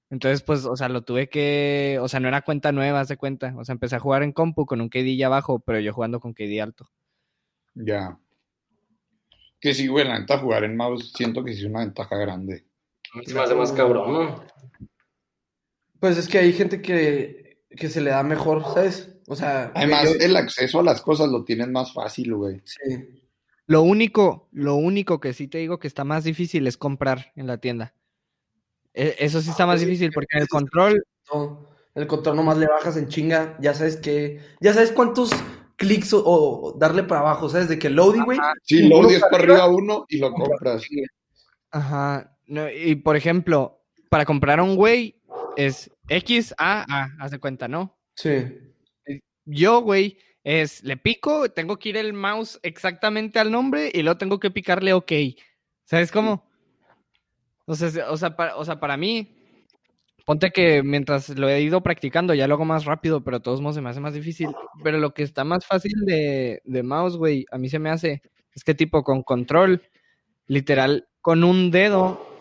Entonces, pues, o sea, lo tuve que, o sea, no era cuenta nueva, hace cuenta. O sea, empecé a jugar en compu con un KD ya abajo, pero yo jugando con KD alto.
Ya. Que sí, güey, la neta jugar en mouse siento que sí es una ventaja grande.
Se me hace más cabrón, ¿no?
Pues es que hay gente que, que se le da mejor, ¿sabes? O sea.
Además, yo... el acceso a las cosas lo tienen más fácil, güey.
Sí.
Lo único, lo único que sí te digo que está más difícil es comprar en la tienda. Eso sí está más difícil porque en el control.
No, el control nomás le bajas en chinga, ya sabes que. Ya sabes cuántos clics o, o darle para abajo, ¿sabes? De que loading, güey.
Sí, loading es para arriba uno y lo compras.
Ajá. No, y por ejemplo, para comprar a un güey es X, A, A, haz de cuenta, ¿no?
Sí.
Yo, güey, es le pico, tengo que ir el mouse exactamente al nombre y luego tengo que picarle OK. ¿Sabes cómo? O sea, o sea, para, o sea, para mí, ponte que mientras lo he ido practicando ya lo hago más rápido, pero de todos modos se me hace más difícil. Pero lo que está más fácil de, de mouse, güey, a mí se me hace, es que tipo con control, literal, con un dedo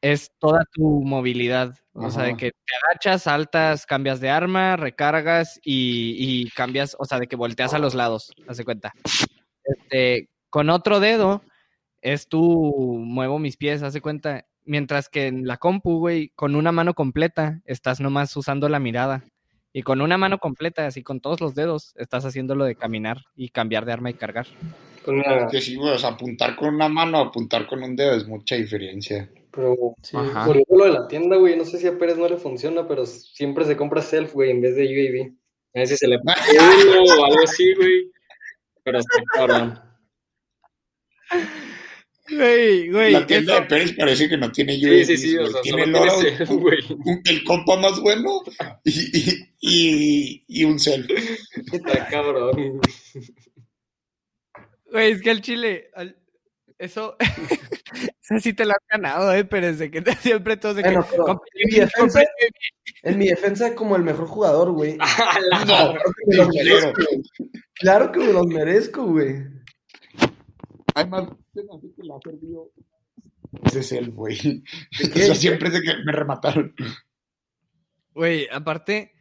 es toda tu movilidad. O sea, de que te agachas, saltas, cambias de arma, recargas y, y, cambias, o sea, de que volteas a los lados, hace cuenta. Este, con otro dedo es tu muevo mis pies, hace cuenta. Mientras que en la compu, güey, con una mano completa estás nomás usando la mirada. Y con una mano completa, así con todos los dedos, estás haciéndolo de caminar y cambiar de arma y cargar.
Una... Es que sí, güey, o sea, apuntar con una mano, apuntar con un dedo es mucha diferencia.
Pero, sí. por ejemplo, lo de la tienda, güey, no sé si a Pérez no le funciona, pero siempre se compra self, güey, en vez de UAV. A ver si se le pone uno o algo así, güey. Pero está cabrón.
Güey, güey.
La tienda de Pérez parece que no tiene UAV.
Sí, sí, sí, o sea,
tiene
solo
Lora,
tiene self, güey.
un- el compa más bueno y, y, y, y un self.
Está cabrón.
Güey, es que al chile, al- eso, eso sí te lo has ganado, eh, pero es de que siempre todos de que...
Bueno, pero
"Compre
en mi defensa- En mi defensa, como el mejor jugador, güey.
A la
No,
Me los merezco. Claro que me los merezco, güey.
Además, se hace que la ese self, güey. O sea, siempre es de que me remataron.
Güey, aparte,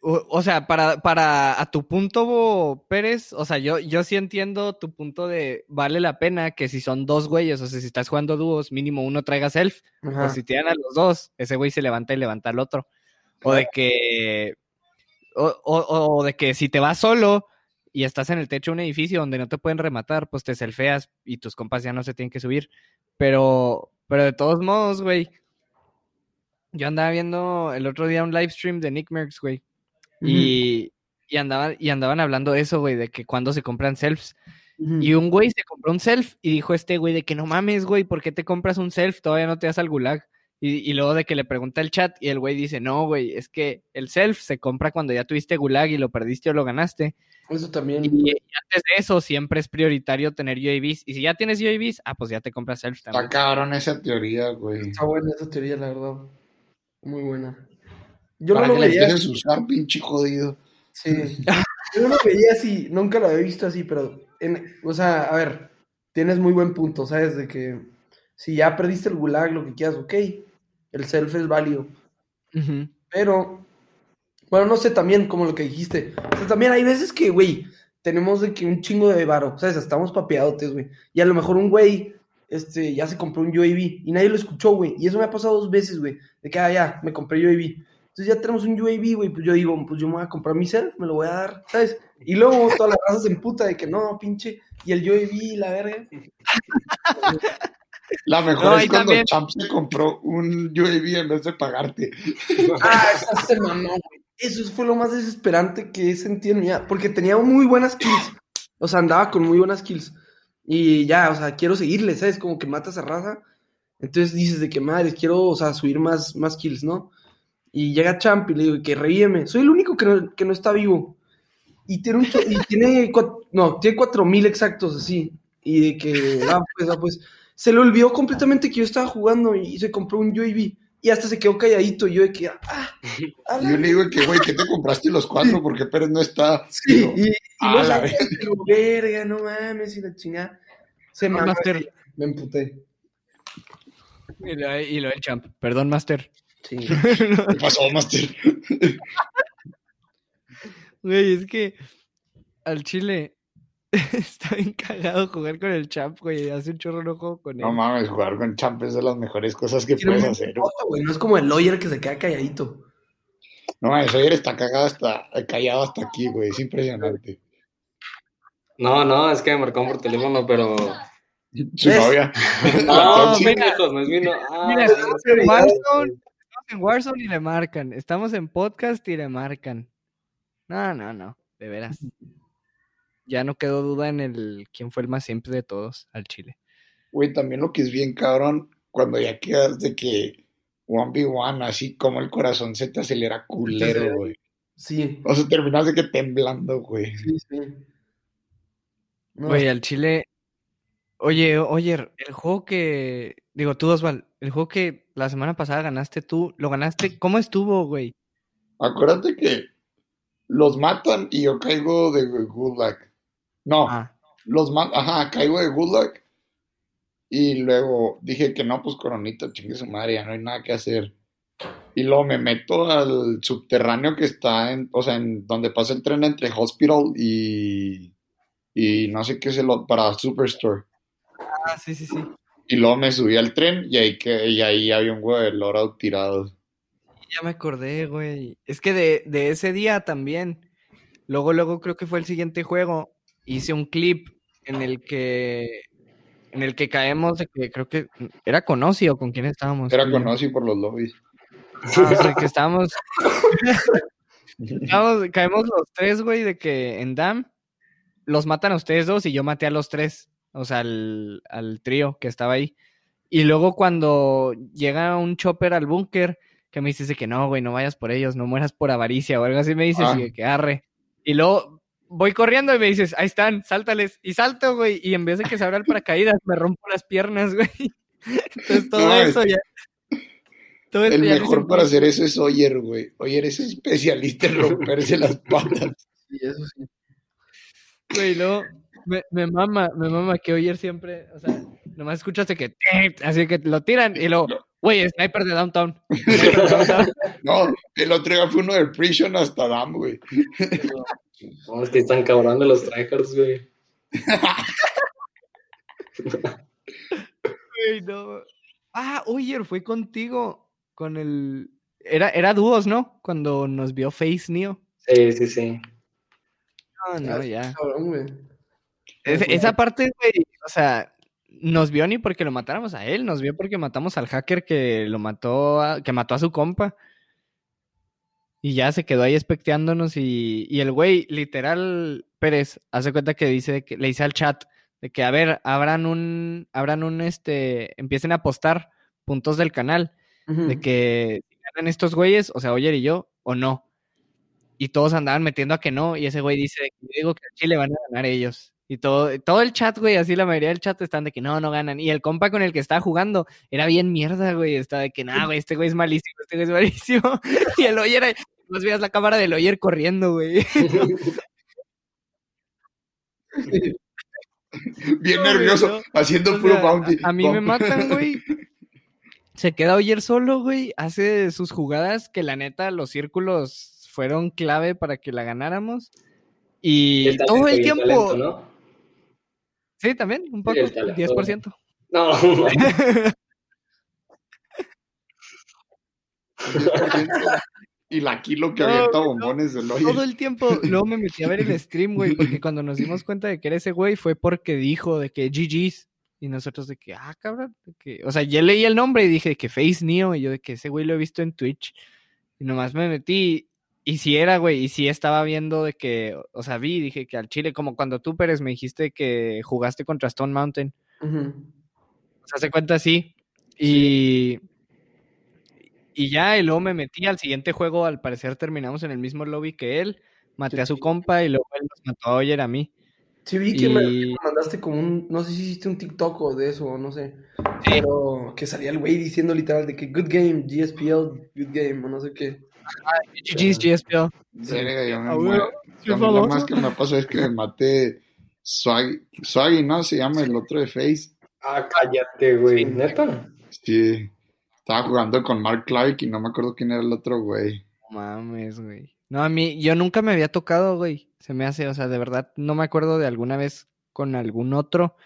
o, o sea, para, para a tu punto, Pérez, o sea, yo, yo sí entiendo tu punto de vale la pena que si son dos güeyes, o sea, si estás jugando dúos, mínimo uno traiga self,
Ajá.
o si tiran a los dos, ese güey se levanta y levanta al otro. O de que, o, o- o de que si te vas solo y estás en el techo de un edificio donde no te pueden rematar, pues te selfeas y tus compas ya no se tienen que subir. Pero, pero de todos modos, güey, yo andaba viendo el otro día un live stream de Nick Merckx, güey. Y, y, andaban, y andaban hablando de eso, güey, de que cuando se compran selfs. Y un güey se compró un self y dijo este güey de que no mames, güey, ¿por qué te compras un self? Todavía no te das al gulag. Y, y luego de que le pregunta el chat y el güey dice, no, güey, es que el self se compra cuando ya tuviste gulag y lo perdiste o lo ganaste.
Eso también.
Y, y antes de eso siempre es prioritario tener UAVs. Y si ya tienes UAVs, ah, pues ya te compras self
Está
también.
cabrón esa teoría, güey.
Está buena esa teoría, la verdad. Muy buena. Yo
Para
no
que
lo
la
veía.
empieces a usar, pinche jodido.
Sí. Yo no lo veía así, nunca lo había visto así, pero, en- o sea, a ver, tienes muy buen punto, ¿sabes? De que si ya perdiste el gulag, lo que quieras, ok, el self es válido, pero, bueno, no sé, también como lo que dijiste, o sea, también hay veces que, güey, tenemos de que un chingo de varo, ¿sabes? Estamos papeadotes, güey, y a lo mejor un güey, este, ya se compró un UAV y nadie lo escuchó, güey, y eso me ha pasado dos veces, güey, de que, ah, ya, me compré UAV. Entonces ya tenemos un UAV, güey, pues yo digo, pues yo me voy a comprar mi self, me lo voy a dar, ¿sabes? Y luego toda la raza se emputa de que no, pinche, y el UAV, la verga.
La mejor
No,
es cuando
también-
Champ se compró un UAV en vez de pagarte.
Ah, esa se mamó, güey. Eso fue lo más desesperante que sentido en mi vida, porque tenía muy buenas kills. O sea, andaba con muy buenas kills. Y ya, o sea, quiero seguirle, ¿sabes? Como que matas a raza. Entonces dices de que madre, quiero, o sea, subir más, más kills, ¿no? Y llega Champ y le digo que revíveme. Soy el único que no, que no está vivo. Y tiene un y tiene cuat- no, tiene cuatro mil exactos así. Y de que, ah, pues, ah, pues, se le olvidó completamente que yo estaba jugando y se compró un UAV. Y hasta se quedó calladito. Y yo de que, ah, a
Y
la
yo le digo que, güey, ¿qué te compraste los cuatro? Porque Pérez no está.
Sí,
Digo,
y, y
"A
no
la
digo, verga, no mames, y la chingada. Se
No,
me emputé.
Y lo, y lo del champ. Perdón, Master.
Sí.
¿Qué pasó, Master?
Güey, es que al chile está bien cagado jugar con el champ, güey. Hace un chorro no juego con él.
No mames, jugar con Champ es de las mejores cosas que puedes hacer.
foto, güey, No es como el lawyer que se queda calladito.
No mames, ayer está cagado hasta, callado hasta aquí, güey. Es impresionante.
No, no, es que me marcaron por teléfono, pero.
Su
¿Ves?
novia.
No, pendejos, no es mi no. Ah,
Mira,
sí,
estamos en. Warzone, estamos en Warzone y le marcan. Estamos en podcast y le marcan. No, no, no. De veras. Ya no quedó duda en el quién fue el más simple de todos al chile.
Güey, también lo que es bien cabrón, cuando ya quedas de que 1v1, así como el corazón se te acelera culero, güey.
Sí,
O sea, terminas de que temblando, güey.
sí, sí. No,
Güey, al chile. Oye, oye, el juego que. Digo, tú, Osval, el juego que la semana pasada ganaste tú, ¿lo ganaste? ¿Cómo estuvo, güey?
Acuérdate que los matan y yo caigo de Gulag. No,
Ah,
los matan, ajá, caigo de Gulag. Y luego dije que no, pues coronita, chingue su madre, ya no hay nada que hacer. Y luego me meto al subterráneo que está en, o sea, en donde pasa el tren entre Hospital y, y no sé qué es el otro, para Superstore.
ah, sí, sí, sí.
Y luego me subí al tren y ahí, que, y ahí había un huevo de loadout tirado.
Ya me acordé, güey. Es que de, de ese día también. Luego, luego creo que fue el siguiente juego. Hice un clip en el que. En el que caemos de que creo que era con Ozzy o con quién estábamos.
Era con Ozzy por los lobbies.
Ah, o sea, que estábamos, estábamos- caemos los tres, güey, de que en Dam los matan a ustedes dos y yo maté a los tres, o sea, al, al trío que estaba ahí. Y luego cuando llega un chopper al búnker, que me dices de que no, güey, no vayas por ellos, no mueras por avaricia o algo así, me dices,
Ah.
y de que arre. Y luego voy corriendo y me dices, ahí están, sáltales. Y salto, güey, y en vez de que se abra el paracaídas, me rompo las piernas, güey. Entonces todo
No,
eso ya... todo
El mejor para hacer eso es Oyer, güey. Oyer es especialista en romperse las patas.
sí, eso sí.
Güey, luego me, me mama, me mama que Oyer siempre, o sea, nomás escuchaste que así que lo tiran y luego, güey, sniper de downtown. Sniper de downtown.
No, el otro día fue uno de Prison hasta Dam, güey.
No, es que están cabrón los tryhards, güey.
Güey, no. Ah, Oyer, fue contigo con el era era dúos, ¿no? Cuando nos vio Face Neo.
Sí, sí, sí.
No, no, ya.
Cabrón, güey.
Es- esa parte, güey, o sea, nos vio ni porque lo matáramos a él, nos vio porque matamos al hacker que lo mató, a- que mató a su compa. Y ya se quedó ahí especteándonos y, y el güey, literal, Pérez, hace cuenta que dice que le dice al chat de que, a ver, abran un, abran un, este, empiecen a apostar puntos del canal. de que ganan estos güeyes, o sea, Oyer y yo, o no. Y todos andaban metiendo a que no, y ese güey dice, yo digo que a Chile van a ganar ellos. Y todo, todo el chat, güey, así la mayoría del chat están de que no, no ganan. Y el compa con el que estaba jugando era bien mierda, güey. Estaba de que, nah, güey, este güey es malísimo, este güey es malísimo. y el Oyer, vos veías la cámara del Oyer corriendo, güey.
Bien nervioso, haciendo puro bounty.
A, mí me matan, güey. Se queda Oyer solo, güey. Hace sus jugadas que la neta, los círculos fueron clave para que la ganáramos. Y todo el tiempo. Sí, también, un poco, 10%.
No,
y la kilo que avienta bombones del hoyo.
Todo el tiempo, luego me metí a ver el stream, güey, porque cuando nos dimos cuenta de que era ese güey fue porque dijo de que GG's. Y nosotros de que, ah, cabrón, de que, o sea, ya leí el nombre y dije que Face Neo, y yo de que ese güey lo he visto en Twitch. Y nomás me metí, y si era, güey, y si estaba viendo de que, o sea, vi, dije que al Chile, como cuando tú, Pérez, me dijiste que jugaste contra Stone Mountain. O sea, se cuenta así. Y, y ya, y luego me metí al siguiente juego, al parecer terminamos en el mismo lobby que él, maté a su compa y luego él nos mató a Oyer a mí.
Sí, vi que, me, mandaste como un, no sé si hiciste un TikTok o de eso, no sé. Pero que salía el güey diciendo literal de que good game, GSPL, good game, o no sé qué.
GG's GSPL.
Serio, yo me ah. Lo más que me pasó es que me maté Swaggy, Swaggy, ¿no? Se llama el otro de Face.
Ah, cállate, güey. ¿Neta?
Sí. Estaba jugando con Mark Clark y no me acuerdo quién era el otro, güey.
No mames, güey. No, a mí, yo nunca me había tocado, güey. Se me hace, o sea, de verdad, no me acuerdo de alguna vez con algún otro.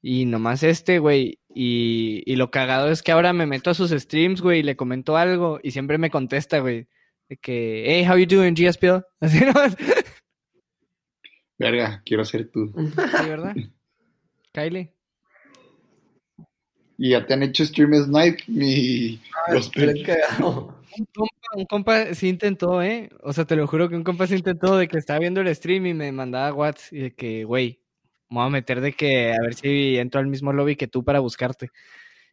Y nomás este, güey. Y, y, lo cagado es que ahora me meto a sus streams, güey, y le comento algo y siempre me contesta, güey. De que, hey, how you doing, GSPL? Así nomás.
Verga, quiero ser tú.
Sí, ¿verdad? Kylie.
Y ya te han hecho stream snipe, mi.
Un compa, un compa sí intentó, ¿eh? O sea, te lo juro que un compa sí intentó de que estaba viendo el stream y me mandaba WhatsApp y de que, güey, me voy a meter de que a ver si entro al mismo lobby que tú para buscarte.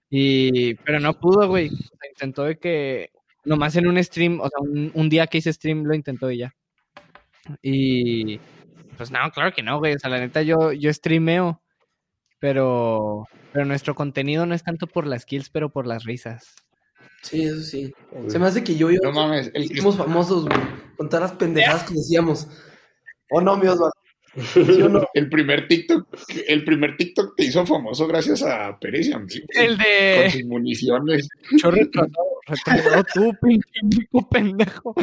Y, pero no pudo, güey. intentó de que, nomás en un stream, o sea, un, día que hice stream lo intentó y ya. Y, pues no, claro que no, güey. O sea, la neta, yo, yo streameo, pero, pero nuestro contenido no es tanto por las kills, pero por las risas.
Sí, eso sí. Se me hace que yo y yo
no mames,
el somos famosos, güey, con todas las pendejadas que decíamos. ¿O no,
El primer TikTok, el primer TikTok te hizo famoso gracias a Pérez
El de
con sus municiones.
Yo retratado, tú, pinche pendejo.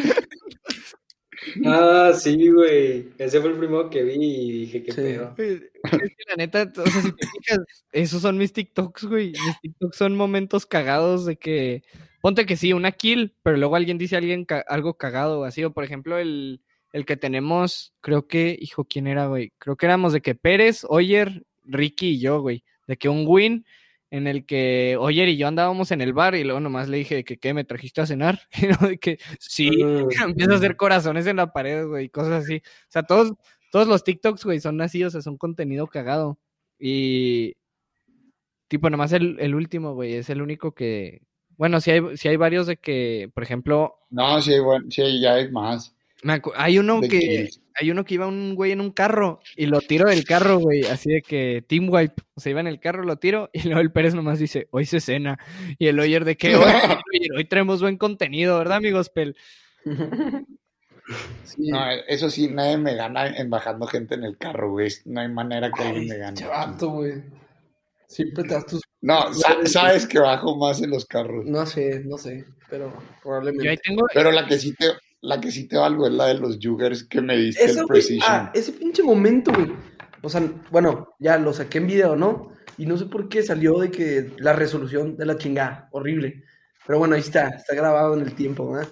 Ah, sí, güey. Ese fue el primero que vi y dije que pedo.
Es que la neta, o sea, si te fijas, esos son mis TikToks, güey. Mis TikToks son momentos cagados de que. Ponte que sí, una kill, pero luego alguien dice alguien algo cagado así. O por ejemplo, el el que tenemos, creo que, hijo, ¿quién era, güey? Creo que éramos de que Pérez, Oyer, Ricky y yo, güey. De que un win en el que Oyer y yo andábamos en el bar y luego nomás le dije que, ¿qué? ¿Me trajiste a cenar? Y no, de que, sí, empieza a hacer corazones en la pared, güey, cosas así. O sea, todos, todos los TikToks, güey, son así, o sea, son contenido cagado. Y, tipo, nomás el, el último, güey, es el único que, bueno, si hay, si hay varios de que, por ejemplo...
No, sí, bueno, sí, ya hay más
hay uno que, hay uno que iba un güey en un carro y lo tiro del carro, güey, así de que team wipe, o sea, iba en el carro, lo tiro y luego el Pérez nomás dice, hoy se cena. Y el Oyer de que hoy, hoy traemos buen contenido, ¿verdad, amigos Pel?
No, eso sí, nadie me gana en bajando gente en el carro, güey. No hay manera que alguien me gane.
Chavato, güey. Siempre te das tus.
No, sabes que bajo más en los carros.
No sé, no sé, pero probablemente.
Pero la que sí te, la que sí te valgo es la de los Jugers que me diste el Precision.
Ah, ese pinche momento, güey. O sea, bueno, ya lo saqué en video, ¿no? Y no sé por qué salió de que la resolución de la chingada, horrible. Pero bueno, ahí está, está grabado en el tiempo, ¿verdad?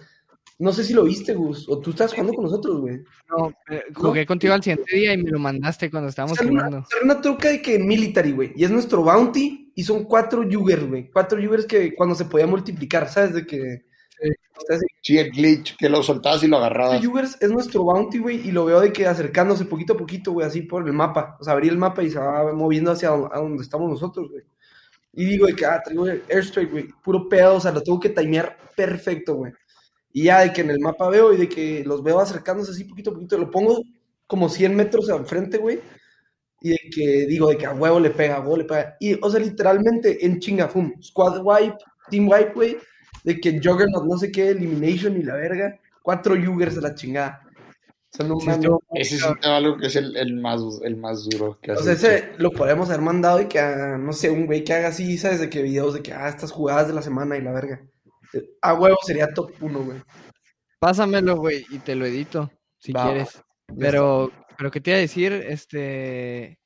No sé si lo viste, Gus, o tú estás jugando con nosotros, güey.
No, eh, jugué contigo al siguiente día y me lo mandaste cuando estábamos jugando.
Una, una troca de que military, güey, y es nuestro bounty, y son cuatro Jugers, güey. Cuatro Jugers que cuando se podía multiplicar, ¿sabes? De que
Sí, el glitch, que lo soltabas y lo agarrabas.
Jugers es nuestro bounty, güey, y lo veo de que acercándose poquito a poquito, güey, así por el mapa. O sea, abrí el mapa y se va moviendo hacia donde estamos nosotros, güey. Y digo de que, ah, traigo Airstrike, güey, puro pedo, o sea, lo tengo que timear perfecto, güey. Y ya de que en el mapa veo y de que los veo acercándose así poquito a poquito, lo pongo como 100 metros enfrente, güey. Y de que digo de que a huevo le pega, a huevo le pega. Y, o sea, literalmente en chingafum, squad wipe, team wipe, güey. De que Juggernaut, no sé qué, elimination y la verga. Cuatro Jugers de la chingada. O sea, no
Sí, estuvo-
Ese es algo que es el, el más, el más duro que
O sea, ese lo podemos haber mandado y que, a, no sé, un güey que haga así, ¿sabes? De que videos de que, ah, estas jugadas de la semana y la verga. A huevo sería top uno, güey.
Pásamelo, güey, y te lo edito, si
Va,
quieres. Pero, pero ¿qué te iba a decir? Este...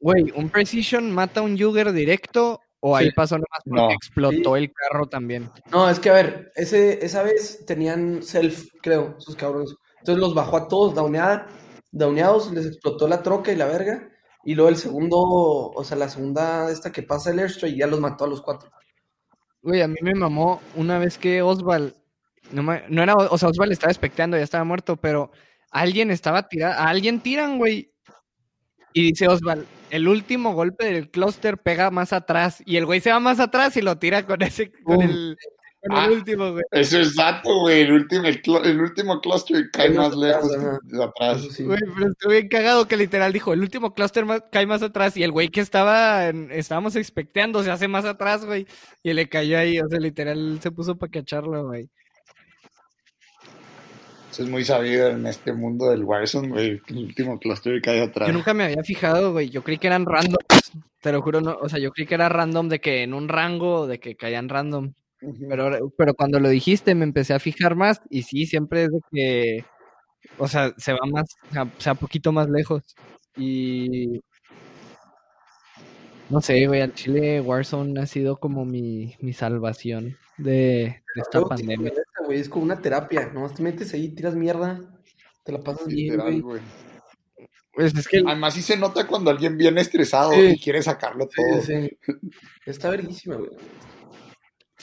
Güey, ¿un Precision mata a un Yuger directo o ahí
Sí.
pasó nomás porque
No.
explotó
Sí.
el carro también?
No, es que a ver, ese, esa vez tenían self, creo, esos cabrones. Entonces los bajó a todos, downeada, downeados, les explotó la troca y la verga. Y luego el segundo, o sea, la segunda esta que pasa el airstrike ya los mató a los cuatro.
Güey, a mí me mamó una vez que Osval, no, me- no era, o sea, Osval estaba espectando, ya estaba muerto, pero alguien estaba tirando, a alguien tiran, güey. Y dice Osval, el último golpe del clúster pega más atrás, y el güey se va más atrás y lo tira con ese, con el, con el
Ah.
último, güey.
Eso es dato, güey. El último, el, último cluster cae más lejos de atrás.
Sí.
Güey, pero estuvo bien cagado que literal dijo, el último clúster cae más atrás, y el güey que estaba, en- estábamos expectando se hace más atrás, güey, y le cayó ahí, o sea, literal se puso para cacharlo, güey.
Eso es muy sabido en este mundo del Warzone, güey. El último cluster cae atrás.
Yo nunca me había fijado, güey. Yo creí que eran random. Te lo juro, no. O sea, yo creí que era random de que en un rango, de que caían random. Pero, pero cuando lo dijiste, me empecé a fijar más. Y sí, siempre es de que. O sea, se va más. O sea, poquito más lejos. Y. No sé, güey. Al Chile Warzone ha sido como mi, mi salvación de, de esta pandemia.
Güey, es como una terapia. Nomás te metes ahí, tiras mierda, te la pasas bien,
Literal,
güey.
güey.
Pues es que.
Además, sí se nota cuando alguien viene estresado
Sí.
y quiere sacarlo todo.
Sí, sí. Está verguísima, güey.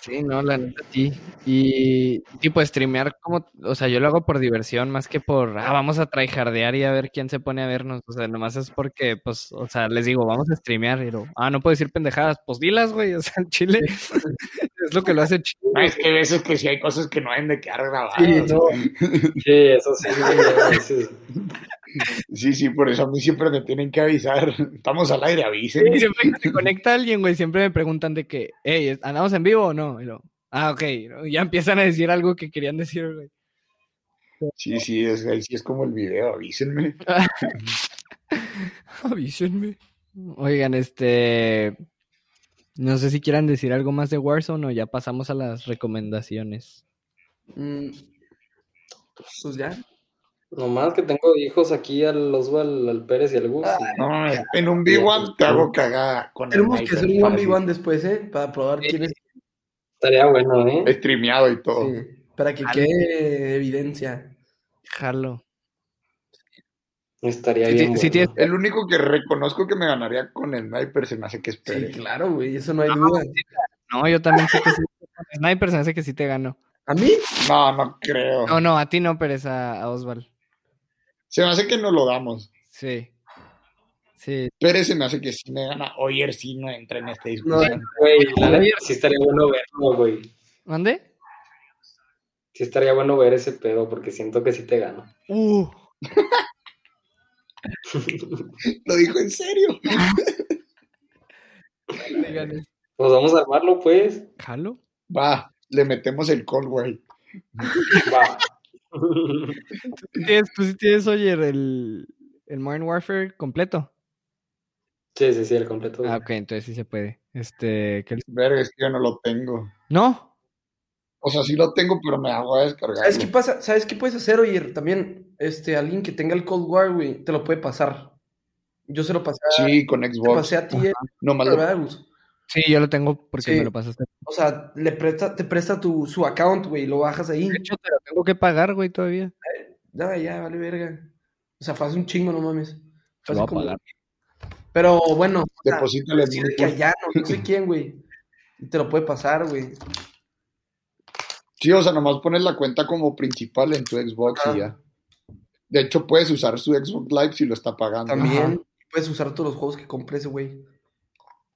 Sí, no, la neta sí. Y tipo streamear como, o sea, yo lo hago por diversión más que por, ah, vamos a tryhardear y a ver quién se pone a vernos. O sea, nomás es porque, pues, o sea, les digo, vamos a streamear y lo, ah, no puedo decir pendejadas, pues dilas, güey, o sea, en Chile es lo que lo hace chido.
No, es que a veces que sí hay cosas que no deben de quedar grabadas.
Sí, no.
Sí, eso sí.
Sí, sí, por eso a mí siempre me tienen que avisar. Estamos al aire,
Sí,
avisen.
siempre que se conecta alguien, güey, siempre me preguntan de que, hey, ¿andamos en vivo o no? Y lo, ah, ok, ya empiezan a decir algo que querían decir, güey.
Sí, sí, es, sí, es como el video, avísenme.
Avísenme. Oigan, este. No sé si quieran decir algo más de Warzone o ya pasamos a las recomendaciones.
Mm, Pues ya.
Nomás que tengo hijos aquí al Osval, al Pérez y al Gus. y-
No, en un B1 te hago cagada con el
Tenemos que hacer un
fácil,
1v1 después, ¿eh? Para probar quién es.
Estaría bueno, ¿eh?
Streameado y todo.
Sí, para que quede evidencia.
Jalo.
Estaría
Sí,
bien.
sí
bueno.
El único que reconozco que me ganaría con el sniper se me hace que es
Sí,
Pérez.
claro, güey, eso no hay duda.
No, yo también sé que sí. Sniper se me hace que sí te gano.
¿A mí?
No, no creo.
No, no, a ti no, pero es a, a Osval.
Se me hace que no lo damos.
Sí. Sí.
Pérez se me hace que sí me gana. Oyer sí no entra en esta discusión.
Güey, la neta, sí estaría bueno verlo, güey.
¿Mande?
Sí estaría bueno ver ese pedo porque siento que sí te gano.
Uh.
Lo dijo en serio.
Pues vamos a armarlo, pues.
¿Jalo?
Va, le metemos el Cold War.
Va.
¿Tú sí tienes, tú sí tienes, oye, el, el Modern Warfare completo?
Sí, sí, sí, el completo.
Ah, ok, entonces sí se puede. Este, ¿qué-
Verga, es que yo no lo tengo.
¿No?
O sea, sí lo tengo, pero me hago a descargar.
¿Sabes qué pasa? ¿Sabes qué puedes hacer, oye? También, este, alguien que tenga el Cold War, güey, te lo puede pasar. Yo se lo pasé a,
Sí, con
te
Xbox.
pasé a ti, eh,
Nomás lo-
¿verdad, Gus?
Sí, yo lo tengo porque
Sí.
me lo pasaste.
O sea, le presta, te presta tu, su account, güey, y lo bajas ahí.
De hecho, te lo tengo que pagar, güey, todavía.
Ya, ya, vale verga. O sea, fue hace un chingo, no mames. Fue
Lo
hace
a
como-
pagar.
Pero bueno, o sea,
Deposítale
sí,
el
de que allá, no, no sé quién, güey. Y te lo puede pasar, güey.
Sí, o sea, nomás pones la cuenta como principal en tu Xbox
Ajá.
y ya. De hecho, puedes usar su Xbox Live si lo está pagando.
También
Ajá.
puedes usar todos los juegos que compré ese güey.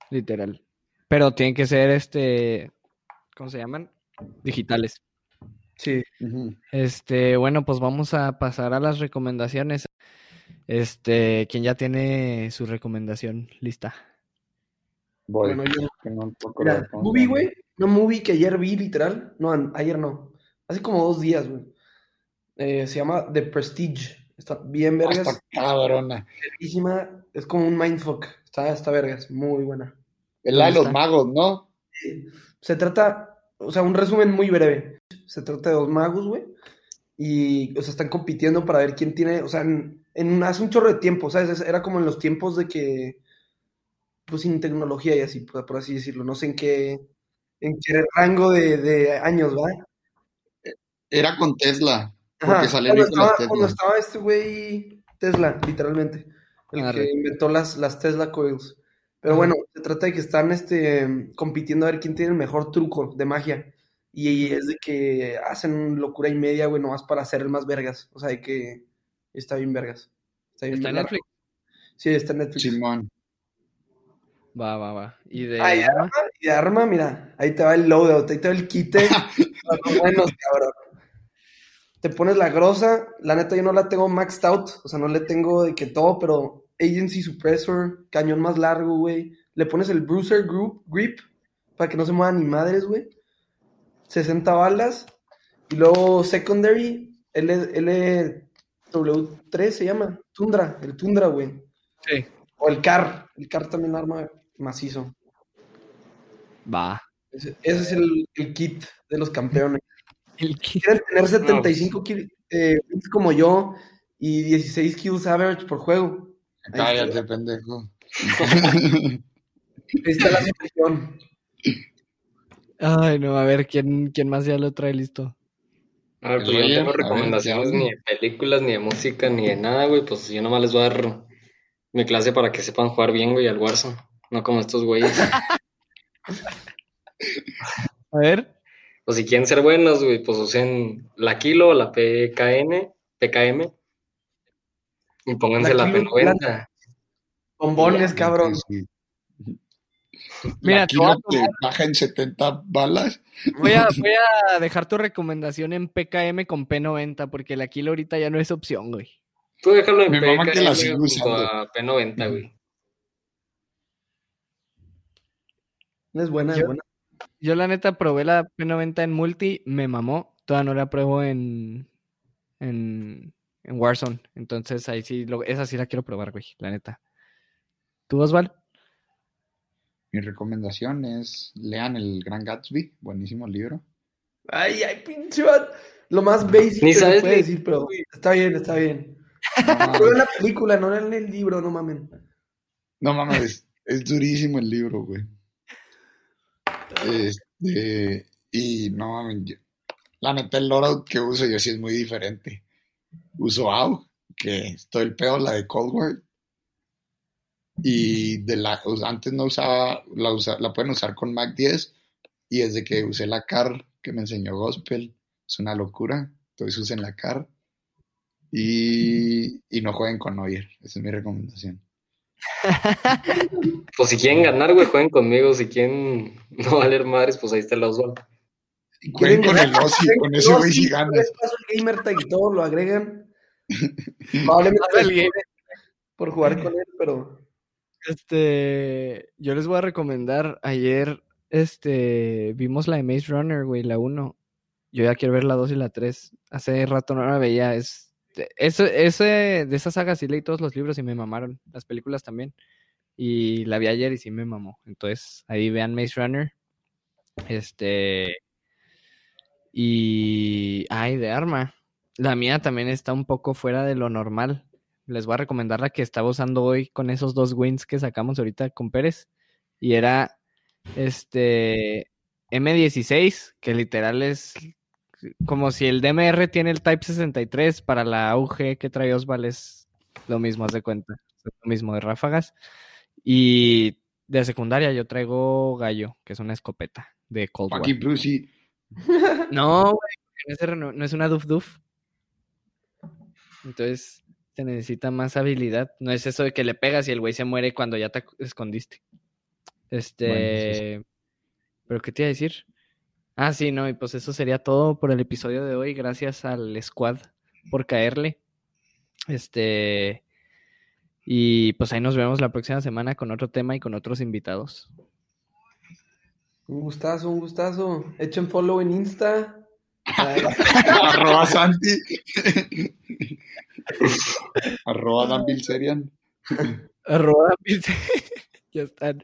Literal. Pero tienen que ser, este, ¿cómo se llaman? Digitales.
Sí.
Este, bueno, pues vamos a pasar a las recomendaciones. Este, ¿quién ya tiene su recomendación lista?
Voy.
Bueno, yo-
que no
Mira, movie, güey. Una movie que ayer vi, literal. No, an- ayer no. Hace como dos días, güey. Eh, se llama The Prestige. Está bien
Ah,
vergas.
Está cabrona.
Es como un mindfuck. Está, está vergas. Muy buena.
Es la de los
está?
magos, ¿no?
Se trata, o sea, un resumen muy breve. Se trata de dos magos, güey. Y, o sea, están compitiendo para ver quién tiene, o sea, en, en- hace un chorro de tiempo, ¿sabes? Es- Era como en los tiempos de que, pues sin tecnología y así, por, por así decirlo. No sé en qué, en qué rango de, de años, ¿va?
Era con Tesla. Porque
Ajá,
sale
cuando estaba, cuando
Tesla.
estaba este güey Tesla, literalmente, el
Arre.
que inventó las, las Tesla Coils. Pero bueno, se trata de que están este, compitiendo a ver quién tiene el mejor truco de magia. Y es de que hacen locura y media, güey, nomás para ser el más vergas. O sea, de que está bien vergas. Está, bien
¿Está en. Netflix?
Sí, está en Netflix.
Simón.
Va, va, va. ¿Y de
Ah, ya.
arma?
Y de arma, mira, ahí te va el loadout, ahí te va el quite. buenos, cabrón. Te pones la grosa, la neta yo no la tengo maxed out, o sea, no le tengo de que todo, pero Agency Suppressor, cañón más largo, güey. Le pones el Bruiser Group, Grip, para que no se muevan ni madres, güey. 60 balas. Y luego Secondary, L, LW3 se llama, Tundra, el Tundra, güey.
Sí.
O el CAR, el CAR también arma macizo.
Va.
Ese, ese es el, el kit de los campeones.
El que-
Quieren tener 75 kills eh, kills como yo y 16 kills average por juego.
Cállate, pendejo.
ahí está la solución.
Ay, no, a ver, ¿quién, quién más ya lo trae listo?
A ver, pues yo no tengo
ver,
recomendaciones
¿qué
ni de películas, ni de música, ni de nada, güey. Pues yo nomás les voy a dar mi clase para que sepan jugar bien, güey, al Warzone. No como estos güeyes.
A ver.
Pues si quieren ser buenos, güey, pues usen la Kilo o la PKN, PKM. Y pónganse
La
la, P90.
Bombones, cabrón.
Sí.
Mira,
La Kilo te baja en 70 balas.
Voy a, voy a dejar tu recomendación en PKM con P90, porque la kilo ahorita ya no es opción, güey.
Tú déjalo en
Mi mamá que la
PKM junto
usando.
a P90, güey.
Es buena, es
Yo-
buena.
Yo la neta probé la P90 en multi, me mamó. Todavía no la pruebo en, en, en Warzone. Entonces ahí sí, lo- esa sí la quiero probar, güey, la neta. ¿Tú, Osval?
Mi recomendación es lean El Gran Gatsby, buenísimo libro.
Ay, ay, pinche. Lo más basic
Ni
que se
sabes
puede decir, pero está bien, está bien.
No
Pero en la película, no en el libro, no mamen.
no mames, es, es durísimo el libro, güey. Este, y no mames, la neta el loadout que uso yo sí es muy diferente. Uso AUG, que es todo el pedo, la de Cold War. Y de la, antes no usaba, la, usa- la pueden usar con Mac 10. Y desde que usé la CAR que me enseñó Gospel, es una locura. Entonces usen la CAR. Y, y no jueguen con Oyer. Esa es mi recomendación.
Pues si quieren ganar, güey, jueguen conmigo. Si quieren no valer madres, pues ahí está el Oswald.
Jueguen con el Ozzy, con ese güey si ganas.
gamer tag y todo, lo agregan. Probablemente por jugar con él, pero
Este, yo les voy a recomendar, ayer, este, vimos la de Maze Runner, güey, la 1. Yo ya quiero ver la 2 y la 3. Hace rato no la veía, es, ese, de esa saga sí leí todos los libros y me mamaron, las películas también. Y la vi ayer y sí me mamó. Entonces, ahí vean Maze Runner. Este, y, ay, de arma. La mía también está un poco fuera de lo normal les voy a recomendar la que estaba usando hoy con esos dos wins que sacamos ahorita con Pérez. Y era este M16, que literal es como si el DMR tiene el Type 63 para la AUG que trae Osval es lo mismo, haz de cuenta. Es lo mismo de ráfagas. Y de secundaria yo traigo Gallo, que es una escopeta de Cold War.
Aquí Brucey.
No, güey, no es, no, no es una Duf Duf. Entonces se necesita más habilidad. No es eso de que le pegas y el güey se muere cuando ya te escondiste. Este. ¿Pero qué te iba a decir? Ah, sí, no, y pues eso sería todo por el episodio de hoy. Gracias al squad por caerle. Este. Y pues ahí nos vemos la próxima semana con otro tema y con otros invitados.
Un gustazo, un gustazo. Echen follow en Insta.
Arroba Santi. Arroba Dan Bilzerian.
Arroba Bilzerian. ya están.